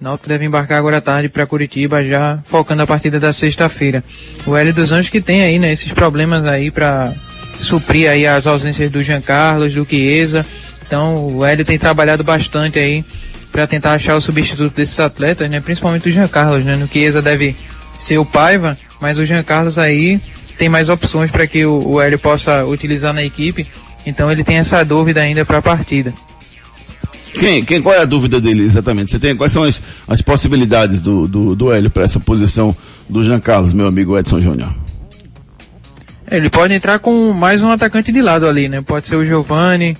Náutico deve embarcar agora à tarde para Curitiba, já focando a partida da sexta-feira. O Hélio dos Anjos que tem aí, né? Esses problemas aí para suprir aí as ausências do Jean Carlos, do Chiesa. Então o Hélio tem trabalhado bastante aí para tentar achar o substituto desses atletas, né? Principalmente o Jean Carlos, né? No Chiesa deve ser o Paiva, mas o Jean Carlos aí tem mais opções para que o, o Hélio possa utilizar na equipe. Então ele tem essa dúvida ainda para a partida. Quem, quem, qual é a dúvida dele exatamente? Você tem, quais são as, as possibilidades do, do, do Hélio para essa posição do Jean Carlos, meu amigo Edson Júnior? Ele pode entrar com mais um atacante de lado ali, né? Pode ser o Giovani,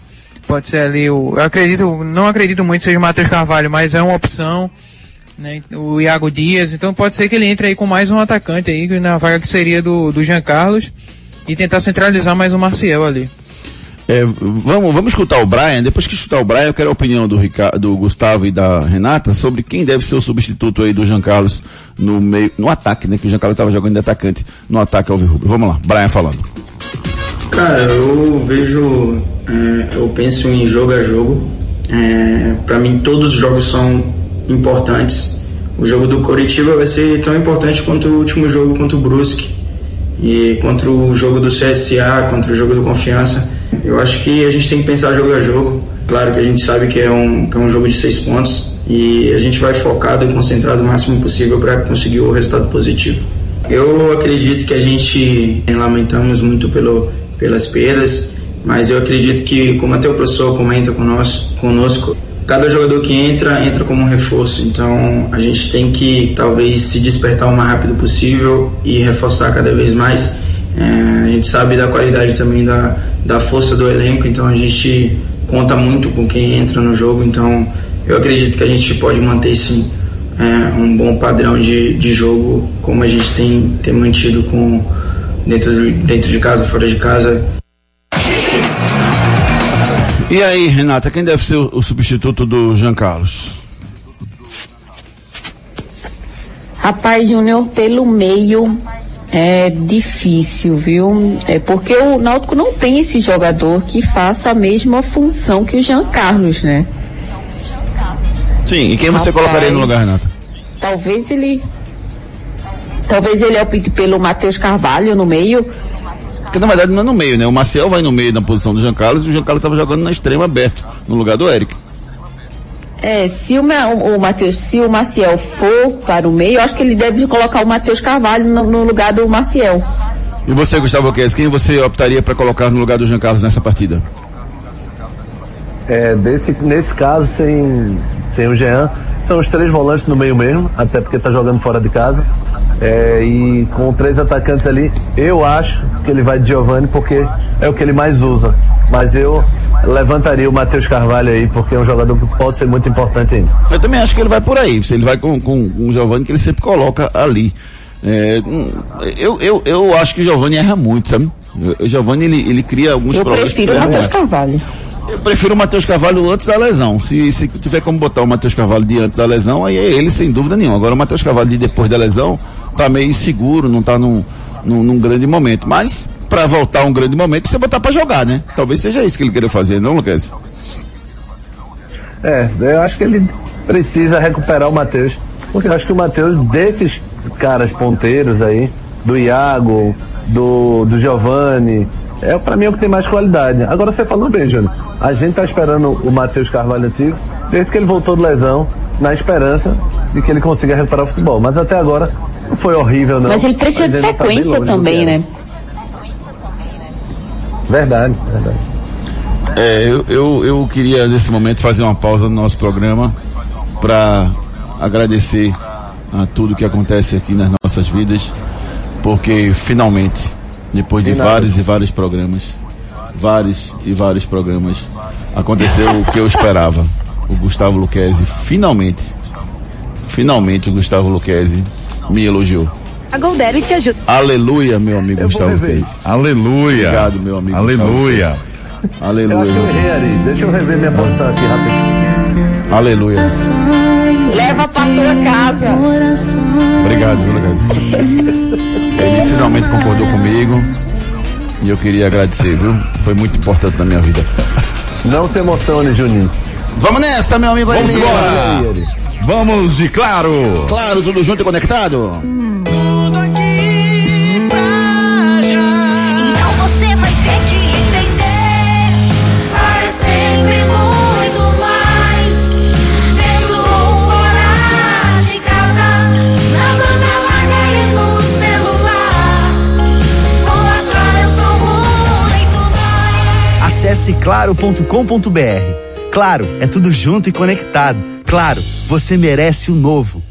pode ser ali o. Eu acredito, não acredito muito que seja o Matheus Carvalho, mas é uma opção. Né? O Iago Dias, então pode ser que ele entre aí com mais um atacante aí, na vaga que seria do, do Jean Carlos, e tentar centralizar mais o Marcial ali. É, vamos, vamos escutar o Brian. Depois que escutar o Brian, eu quero a opinião do, Ricardo, do Gustavo e da Renata sobre quem deve ser o substituto aí do Jean Carlos no meio, no ataque, né? Que o Jean Carlos estava jogando de atacante no ataque ao Rubro. Vamos lá, Brian falando. Cara, eu vejo, é, eu penso em jogo a jogo. É, para mim, todos os jogos são importantes. O jogo do Coritiba vai ser tão importante quanto o último jogo contra o Brusque e contra o jogo do CSA, contra o jogo do Confiança. Eu acho que a gente tem que pensar jogo a jogo. Claro que a gente sabe que é um, que é um jogo de seis pontos e a gente vai focado e concentrado o máximo possível para conseguir o resultado positivo. Eu acredito que a gente lamentamos muito pelo, pelas perdas, mas eu acredito que, como até o professor comenta conosco cada jogador que entra, entra como um reforço. Então a gente tem que talvez se despertar o mais rápido possível e reforçar cada vez mais. É, a gente sabe da qualidade também da, da força do elenco, então a gente conta muito com quem entra no jogo. Então eu acredito que a gente pode manter sim é, um bom padrão de, de jogo, como a gente tem, tem mantido com dentro, de- dentro de casa, fora de casa. E aí, Renata, quem deve ser o, o substituto do Jean Carlos? Rapaz, Júnior, pelo meio é difícil, viu? É porque o Náutico não tem esse jogador que faça a mesma função que o Jean Carlos, né? Sim, e quem você Rapaz. colocaria no lugar, Renata? Talvez ele. Talvez ele opte pelo Matheus Carvalho no meio. Porque na verdade não é no meio, né? O Marcel vai no meio na posição do Jean Carlos e o Jean Carlos estava jogando na extrema aberto, no lugar do Eric. É, se o, o Matheus, se o Maciel for para o meio, eu acho que ele deve colocar o Matheus Carvalho no, no lugar do Maciel. E você, Gustavo Queiroz, quem você optaria para colocar no lugar do Jean Carlos nessa partida? É, desse, nesse caso, sem, sem o Jean, são os três volantes no meio mesmo, até porque tá jogando fora de casa. É, e com três atacantes ali, eu acho que ele vai de Giovanni porque é o que ele mais usa. Mas eu levantaria o Matheus Carvalho aí, porque é um jogador que pode ser muito importante ainda. Eu também acho que ele vai por aí. Ele vai com, com, com o Giovanni que ele sempre coloca ali. É, hum, eu, eu, eu acho que o Giovanni erra muito, sabe? O Giovanni ele, ele cria alguns Eu problemas. prefiro o Matheus. Carvalho. Eu prefiro o Matheus Carvalho antes da lesão. Se, se tiver como botar o Matheus Carvalho de antes da lesão, aí é ele sem dúvida nenhuma. Agora o Matheus Carvalho de depois da lesão tá meio inseguro, não tá num, num, num grande momento. Mas, para voltar um grande momento, você botar para jogar, né? Talvez seja isso que ele queria fazer, não, Lucas? É, eu acho que ele precisa recuperar o Matheus. Porque eu acho que o Matheus, desses caras ponteiros aí, do Iago, do, do Giovanni, é para mim é o que tem mais qualidade. Agora você falou bem, Júnior. A gente tá esperando o Matheus Carvalho antigo, desde que ele voltou de lesão, na esperança de que ele consiga recuperar o futebol. Mas até agora não foi horrível, não. Mas ele precisa de ainda tá sequência do também, né? Verdade, verdade. É, eu, eu, eu queria nesse momento fazer uma pausa no nosso programa para agradecer a tudo que acontece aqui nas nossas vidas, porque finalmente, depois de De vários e vários programas, vários e vários programas, aconteceu o que eu esperava. O Gustavo Luquezzi finalmente, finalmente o Gustavo Luquezzi me elogiou. A Goldere te ajuda. Aleluia, meu amigo Gustavo Luquezzi. Aleluia. Obrigado, meu amigo. Aleluia. Aleluia. Eu acho que eu errei, Ari. Deixa eu rever minha posição aqui rapidinho. Aleluia. Leva pra tua casa. Obrigado, viu, Lucas? Ele finalmente concordou comigo e eu queria agradecer, viu? Foi muito importante na minha vida. Não se emocione, Juninho. Vamos nessa, meu amigo Vamos embora. Vamos de claro. Claro, tudo junto e conectado. Então Acesse claro.com.br. Claro, é tudo junto e conectado. Claro, você merece o novo.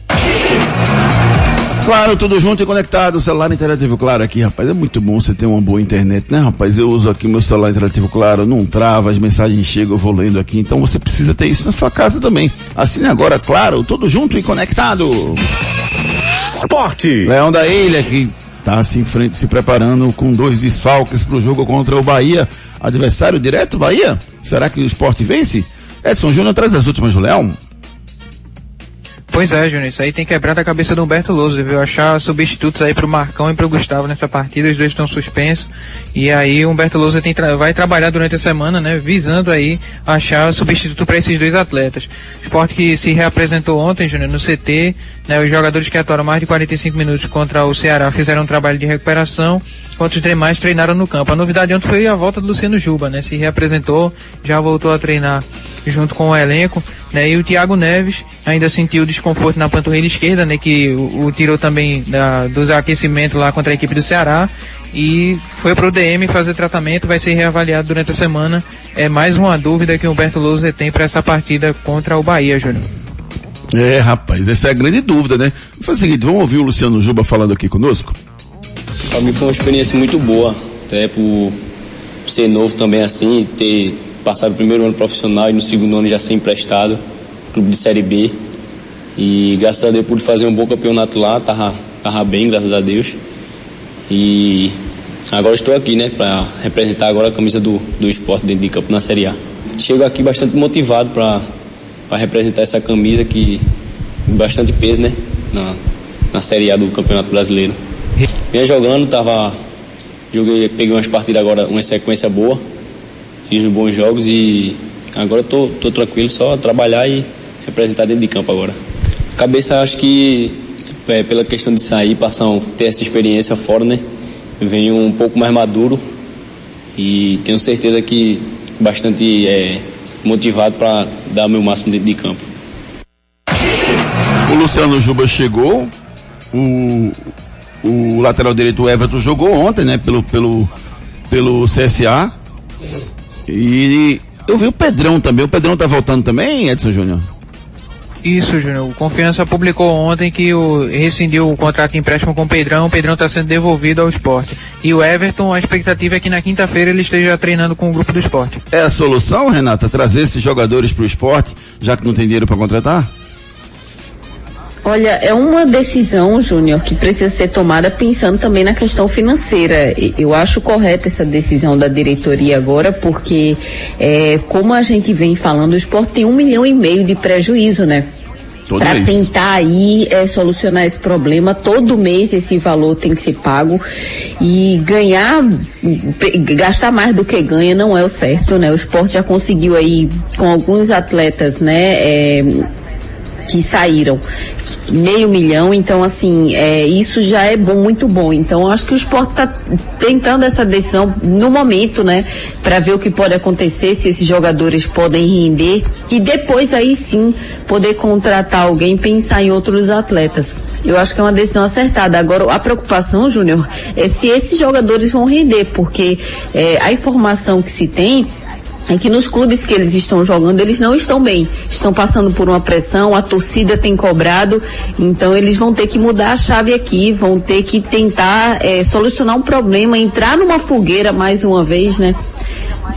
Claro, tudo junto e conectado. Celular interativo claro aqui, rapaz. É muito bom você ter uma boa internet, né, rapaz? Eu uso aqui meu celular interativo claro, não trava, as mensagens chegam, eu vou lendo aqui. Então você precisa ter isso na sua casa também. Assine agora, claro, tudo junto e conectado. Esporte. Leão da Ilha, que tá se, em frente, se preparando com dois desfalques pro jogo contra o Bahia. Adversário direto, Bahia? Será que o esporte vence? Edson Júnior traz as últimas do Leão. Pois é, Júnior, isso aí tem quebrado a cabeça do Humberto Lousa, viu? Achar substitutos aí pro Marcão e pro Gustavo nessa partida, os dois estão suspensos. E aí o Humberto Lousa tra- vai trabalhar durante a semana, né? Visando aí achar substituto para esses dois atletas. Esporte que se reapresentou ontem, Júnior, no CT, né? Os jogadores que atuaram mais de 45 minutos contra o Ceará fizeram um trabalho de recuperação, enquanto os demais treinaram no campo. A novidade ontem foi a volta do Luciano Juba, né? Se reapresentou, já voltou a treinar junto com o elenco, né? E o Thiago Neves ainda sentiu desconforto na panturrilha esquerda, né? Que o, o tirou também da, dos aquecimentos lá contra a equipe do Ceará e foi pro DM fazer tratamento, vai ser reavaliado durante a semana. É mais uma dúvida que o Humberto Lousa tem para essa partida contra o Bahia, Júnior. É, rapaz, essa é a grande dúvida, né? Vamos fazer o seguinte, vamos ouvir o Luciano Juba falando aqui conosco? Pra mim foi uma experiência muito boa, até por ser novo também assim, ter passado o primeiro ano profissional e no segundo ano já ser emprestado, clube de Série B. E graças a Deus pude fazer um bom campeonato lá, tava, tava bem, graças a Deus. E agora estou aqui, né, para representar agora a camisa do, do esporte dentro de campo na Série A. Chego aqui bastante motivado para representar essa camisa que bastante peso, né, na, na Série A do Campeonato Brasileiro. Vinha jogando, tava. Joguei, peguei umas partidas agora, uma sequência boa. Fiz bons jogos e agora tô, tô tranquilo, só trabalhar e representar dentro de campo agora. Cabeça acho que é, pela questão de sair, passar ter essa experiência fora, né? Venho um pouco mais maduro e tenho certeza que bastante é, motivado para dar meu máximo dentro de campo. O Luciano Juba chegou, o, o lateral direito o Everton jogou ontem, né, pelo, pelo, pelo CSA. E eu vi o Pedrão também. O Pedrão tá voltando também, Edson Júnior? Isso, Júnior. O Confiança publicou ontem que o, rescindiu o contrato de empréstimo com o Pedrão. O Pedrão está sendo devolvido ao esporte. E o Everton, a expectativa é que na quinta-feira ele esteja treinando com o grupo do esporte. É a solução, Renata, trazer esses jogadores pro esporte, já que não tem dinheiro para contratar? Olha, é uma decisão, Júnior, que precisa ser tomada pensando também na questão financeira. Eu acho correta essa decisão da diretoria agora, porque, é, como a gente vem falando, o esporte tem um milhão e meio de prejuízo, né? Para tentar aí é, solucionar esse problema, todo mês esse valor tem que ser pago e ganhar, gastar mais do que ganha não é o certo, né? O esporte já conseguiu aí com alguns atletas, né? é, que saíram meio milhão, então assim, é, isso já é bom, muito bom. Então acho que o esporte está tentando essa decisão no momento, né, para ver o que pode acontecer, se esses jogadores podem render e depois aí sim poder contratar alguém, pensar em outros atletas. Eu acho que é uma decisão acertada. Agora a preocupação, Júnior, é se esses jogadores vão render, porque é, a informação que se tem é que nos clubes que eles estão jogando, eles não estão bem. Estão passando por uma pressão, a torcida tem cobrado, então eles vão ter que mudar a chave aqui, vão ter que tentar eh, solucionar um problema, entrar numa fogueira mais uma vez, né?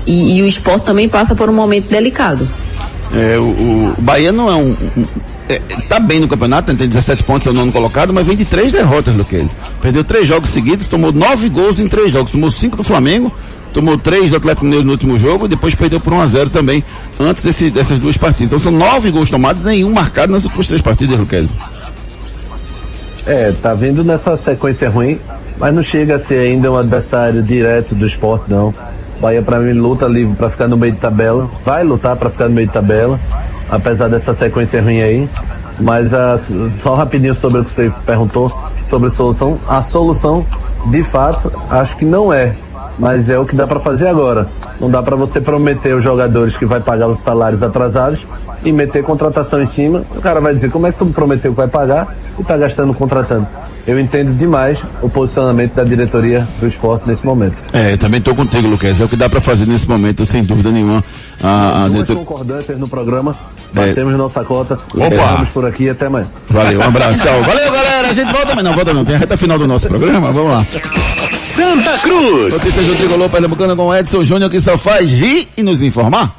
E, e o esporte também passa por um momento delicado. É, o, o Bahia não é um. um- é, tá bem no campeonato, né, tem 17 pontos, é o nono colocado, mas vem de três derrotas, Luquez. Perdeu três jogos seguidos, tomou nove gols em três jogos. Tomou cinco do Flamengo, tomou três do Atlético Mineiro no último jogo e depois perdeu por 1 a 0 também antes desse- dessas duas partidas. Então são nove gols tomados, nenhum marcado nas últimas três partidas, Luquez. É, tá vindo nessa sequência ruim, mas não chega a ser ainda um adversário direto do esporte, não. Bahia, pra mim, luta livre pra ficar no meio de tabela. Vai lutar pra ficar no meio de tabela, apesar dessa sequência ruim aí. Mas ah, só rapidinho sobre o que você perguntou sobre a solução. A solução, de fato, acho que não é. Mas é o que dá pra fazer agora. Não dá pra você prometer aos jogadores que vai pagar os salários atrasados e meter contratação em cima. O cara vai dizer como é que tu me prometeu que vai pagar e tá gastando contratando. Eu entendo demais o posicionamento da diretoria do esporte nesse momento. É, também tô contigo, Luquez. É o que dá pra fazer nesse momento, sem dúvida nenhuma. A, a Duas diretor- concordâncias no programa. Batemos nossa cota. Opa! Vamos por aqui até amanhã. Valeu, um abraço. Tchau. Valeu, galera. A gente volta, mas não, volta não. Tem a reta final do nosso programa. Vamos lá. Santa Cruz. Notícias do Tricolor Pernambucano com Edson Júnior, que só faz rir e nos informar.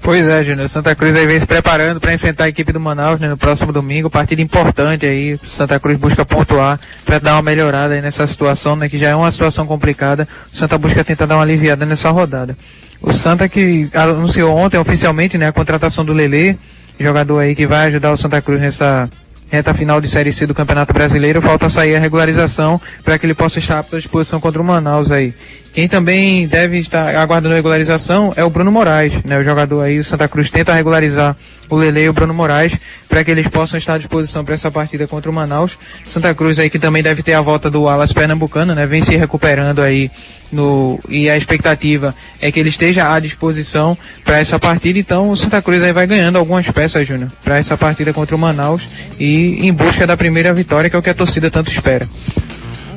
Pois é, Júnior. Santa Cruz aí vem se preparando para enfrentar a equipe do Manaus né, no próximo domingo. Partida importante aí. Santa Cruz busca pontuar para dar uma melhorada aí nessa situação, né? Que já é uma situação complicada. O Santa busca tentar dar uma aliviada nessa rodada. O Santa que anunciou ontem oficialmente né, a contratação do Lele, jogador aí que vai ajudar o Santa Cruz nessa reta final de Série C do Campeonato Brasileiro. Falta sair a regularização para que ele possa estar à disposição contra o Manaus aí. Quem também deve estar aguardando regularização é o Bruno Moraes, né? O jogador aí, o Santa Cruz tenta regularizar o Lele e o Bruno Moraes para que eles possam estar à disposição para essa partida contra o Manaus. Santa Cruz aí que também deve ter a volta do Alas Pernambucano, né? Vem se recuperando aí no e a expectativa é que ele esteja à disposição para essa partida. Então o Santa Cruz aí vai ganhando algumas peças, Júnior, para essa partida contra o Manaus e em busca da primeira vitória que é o que a torcida tanto espera.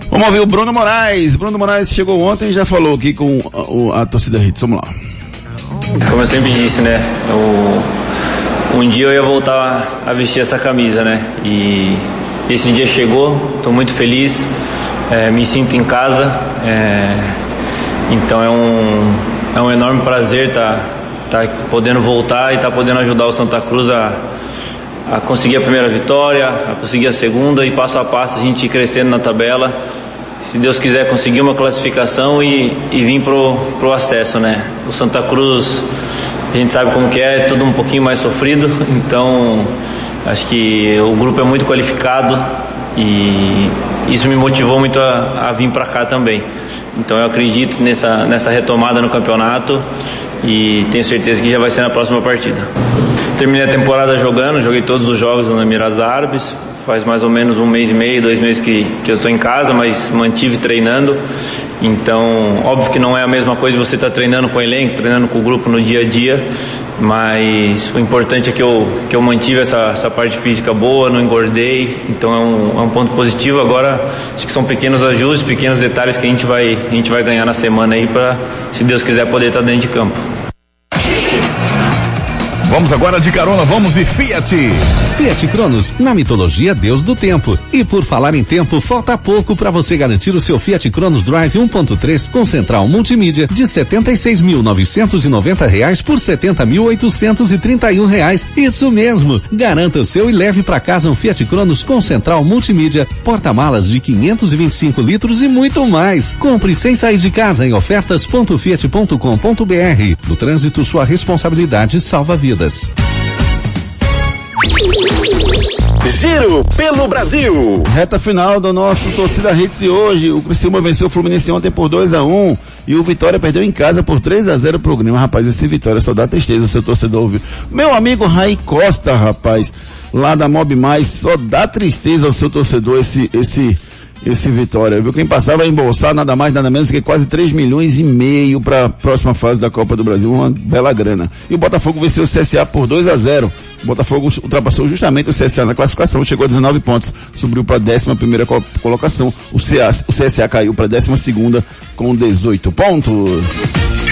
Vamos ouvir o Bruno Moraes. Bruno Moraes chegou ontem e já falou aqui com a, o- a torcida Hits. Vamos lá. Como eu sempre disse, né? um dia eu ia voltar a vestir essa camisa, né? E esse dia chegou, estou muito feliz, é, me sinto em casa. é, então é um, é um enorme prazer estar tá, podendo voltar e estar podendo ajudar o Santa Cruz a, a conseguir a primeira vitória, a conseguir a segunda e passo a passo a gente ir crescendo na tabela. Se Deus quiser conseguir uma classificação e, e vir pro, pro acesso, né? O Santa Cruz, a gente sabe como que é, é tudo um pouquinho mais sofrido, então acho que o grupo é muito qualificado e isso me motivou muito a, a vir para cá também. Então eu acredito nessa, nessa retomada no campeonato e tenho certeza que já vai ser na próxima partida. Terminei a temporada jogando, joguei todos os jogos no Emirados Árabes. Faz mais ou menos um mês e meio, dois meses que, que eu estou em casa, mas mantive treinando. Então, óbvio que não é a mesma coisa você estar treinando com o elenco, treinando com o grupo no dia a dia, mas o importante é que eu, que eu mantive essa, essa parte física boa, não engordei, então é um, é um ponto positivo. Agora, acho que são pequenos ajustes, pequenos detalhes que a gente vai, a gente vai ganhar na semana aí para, se Deus quiser, poder estar dentro de campo. Vamos agora de carona, vamos de Fiat. Fiat Cronos, na mitologia Deus do Tempo. E por falar em tempo, falta pouco para você garantir o seu Fiat Cronos Drive 1.3 com central multimídia de 76.990 reais por 70.831 reais. Isso mesmo. Garanta o seu e leve para casa um Fiat Cronos com central multimídia, porta-malas de 525 litros e muito mais. Compre sem sair de casa em ofertas.fiat.com.br. No trânsito, sua responsabilidade salva vidas. Giro pelo Brasil. Reta final do nosso Torcida Hits de hoje. O Criciúma venceu o Fluminense ontem por 2 a 1 e o Vitória perdeu em casa por 3 a 0 pro Grêmio. Rapaz, esse Vitória só dá tristeza, seu torcedor ouviu. Meu amigo Rai Costa, rapaz, lá da Mob Mais, só dá tristeza ao seu torcedor esse, esse, esse Vitória, viu? Quem passava a embolsar nada mais, nada menos que quase 3 milhões e meio para a próxima fase da Copa do Brasil, uma bela grana. E o Botafogo venceu o CSA por 2 a 0 O Botafogo ultrapassou justamente o CSA na classificação, chegou a 19 pontos, subiu para a 11 primeira co- colocação. O, CA, o CSA caiu para a 12 segunda com 18 pontos.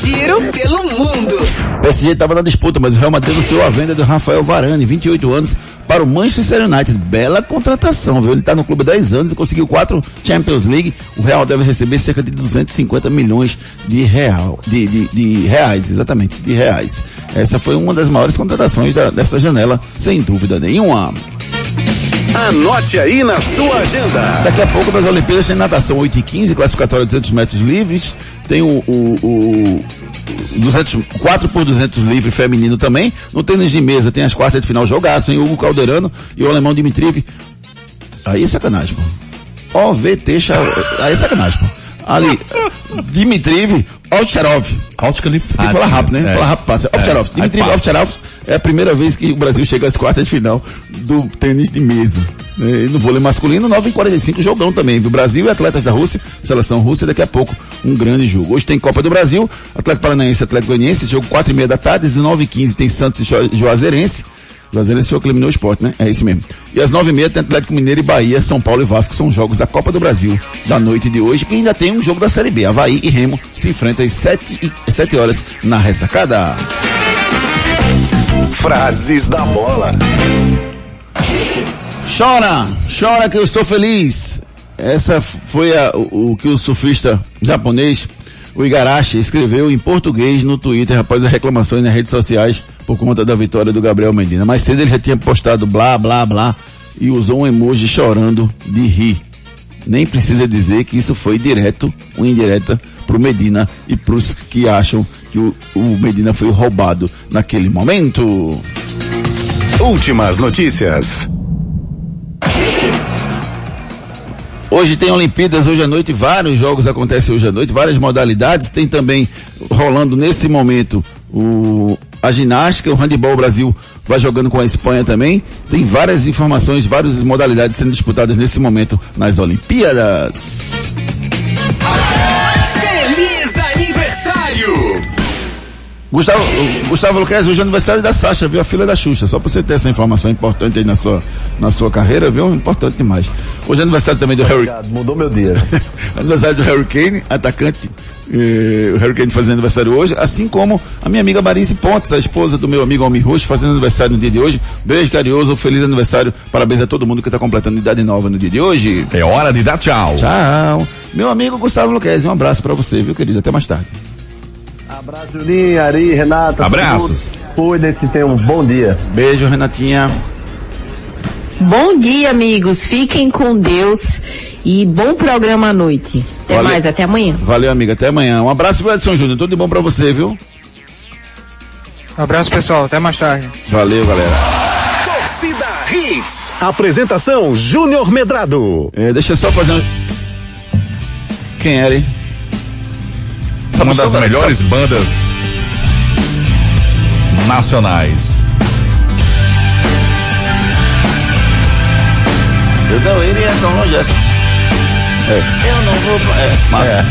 Giro pelo mundo. O PSG estava na disputa, mas o Real Madrid anunciou a venda do Rafael Varane, 28 anos, para o Manchester United. Bela contratação, viu? Ele está no clube há 10 anos e conseguiu quatro Champions League. O Real deve receber cerca de 250 milhões de real, de, de, de reais, exatamente, de reais. Essa foi uma das maiores contratações da- dessa janela, sem dúvida nenhuma. Anote aí na sua agenda. Daqui a pouco nas Olimpíadas tem natação 8 e 15, classificatória 200 metros livres, tem o, o, o 200, 4 por 200 livre feminino também. No tênis de mesa tem as quartas de final jogaço, hein? Hugo Calderano e o alemão Dimitriv. Aí é sacanagem, pô. OVT, aí é sacanagem, pô. Ali, Dimitriv Ovtcharov. Tem que falar rápido, né? É. Falar rápido, passa. É. Ovtcharov. Aí Dimitriv passa. Ovtcharov é a primeira vez que o Brasil chega às quartas de final do tênis de mesa. E no vôlei masculino, 9 h 45 jogão também, viu? Brasil e atletas da Rússia, seleção russa, daqui a pouco um grande jogo. Hoje tem Copa do Brasil, Atlético Paranaense e Atlético Goianiense, jogo 4 e meia da tarde, 19 h 15 tem Santos e Ju- Juazeirense. Juazeirense foi o que eliminou o esporte, né? É isso mesmo. E às 9 e meia tem Atlético Mineiro e Bahia, São Paulo e Vasco, são jogos da Copa do Brasil da noite de hoje, que ainda tem um jogo da Série B. Havaí e Remo se enfrentam às 7, e, 7 horas na ressacada. Frases da bola. Chora, chora que eu estou feliz. Essa foi a- o, o que o surfista japonês, o Igarashi, escreveu em português no Twitter após as reclamações nas redes sociais por conta da vitória do Gabriel Medina. Mais cedo ele já tinha postado blá, blá, blá e usou um emoji chorando de rir. Nem precisa dizer que isso foi direto ou indireta pro Medina e pros que acham que o, o Medina foi roubado naquele momento. Últimas notícias. Hoje tem Olimpíadas, hoje à noite, vários jogos acontecem hoje à noite, várias modalidades. Tem também rolando nesse momento o, a ginástica, o handebol Brasil vai jogando com a Espanha também. Tem várias informações, várias modalidades sendo disputadas nesse momento nas Olimpíadas. Feliz aniversário! Gustavo, Gustavo Luquez, hoje é aniversário da Sasha, viu? A filha da Xuxa. Só pra você ter essa informação importante aí na sua, na sua carreira, viu? Importante demais. Hoje é aniversário também do Harry. Obrigado, mudou meu dia. aniversário do Harry Kane, atacante. Eh, o Harry Kane fazendo aniversário hoje, assim como a minha amiga Marise Pontes, a esposa do meu amigo Almir Roxo, fazendo aniversário no dia de hoje. Beijo carinhoso, feliz aniversário. Parabéns a todo mundo que está completando idade nova no dia de hoje. É hora de dar tchau. Tchau. Meu amigo Gustavo Luquez, um abraço pra você, viu, querido? Até mais tarde. Abraço, Juninho, Ari, Renata. Abraços. Cuidem-se, tenham um bom dia. Beijo, Renatinha. Bom dia, amigos. Fiquem com Deus e bom programa à noite. Até Valeu. mais, até amanhã. Valeu, amiga. Até amanhã. Um abraço pro Edson Júnior. Tudo de bom pra você, viu? Abraço, pessoal. Até mais tarde. Valeu, galera. Torcida Hits. Apresentação Júnior Medrado. É, deixa eu só fazer um... Quem era, hein? Uma das melhores bandas nacionais. Eu não iria tão longe. É. Eu não vou pra... É, massa.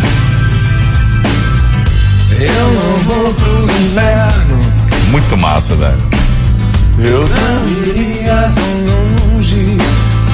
Eu não vou pro inverno. Muito massa, velho. Eu não iria tão longe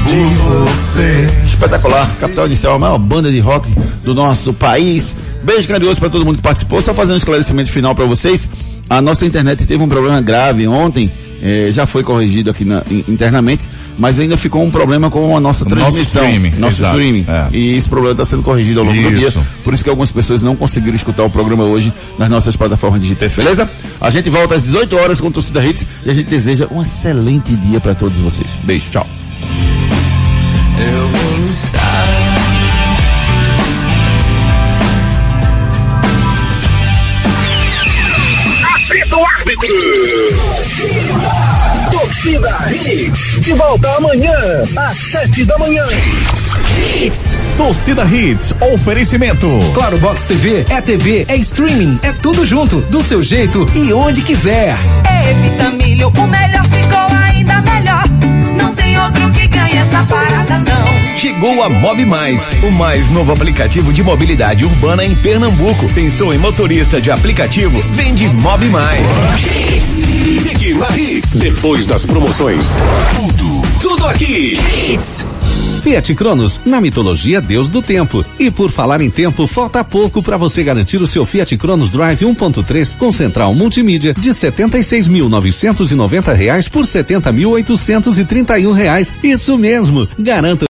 de você. Espetacular. Capital Inicial, a maior banda de rock do nosso país. Beijo carinhoso para todo mundo que participou. Só fazendo um esclarecimento final para vocês. A nossa internet teve um problema grave ontem, eh, já foi corrigido aqui na- in- internamente, mas ainda ficou um problema com a nossa O nosso transmissão. streaming, nosso exato, streaming. é. E esse problema está sendo corrigido ao longo do dia. Isso. Por isso que algumas pessoas não conseguiram escutar o programa hoje nas nossas plataformas digitais, beleza? A gente volta às 18 horas com o Torcida Hits e a gente deseja um excelente dia para todos vocês. Beijo, tchau. Eu vou estar. Torcida Hits, de volta amanhã, às sete da manhã. Torcida Hits, oferecimento. Claro Box TV é TV, é streaming, é tudo junto, do seu jeito e onde quiser. É Vitamilho, o melhor ficou ainda melhor. Não tem outro que essa parada, não. Chegou a Mob Mais, o mais novo aplicativo de mobilidade urbana em Pernambuco. Pensou em motorista de aplicativo? Vende Mob Mais. Fique na Hits, depois das promoções. Tudo, tudo aqui. Fiat Cronos, na mitologia Deus do Tempo. E por falar em tempo, falta pouco para você garantir o seu Fiat Cronos Drive 1.3 com central multimídia de 76.990 reais por 70.831 reais. Isso mesmo, garanta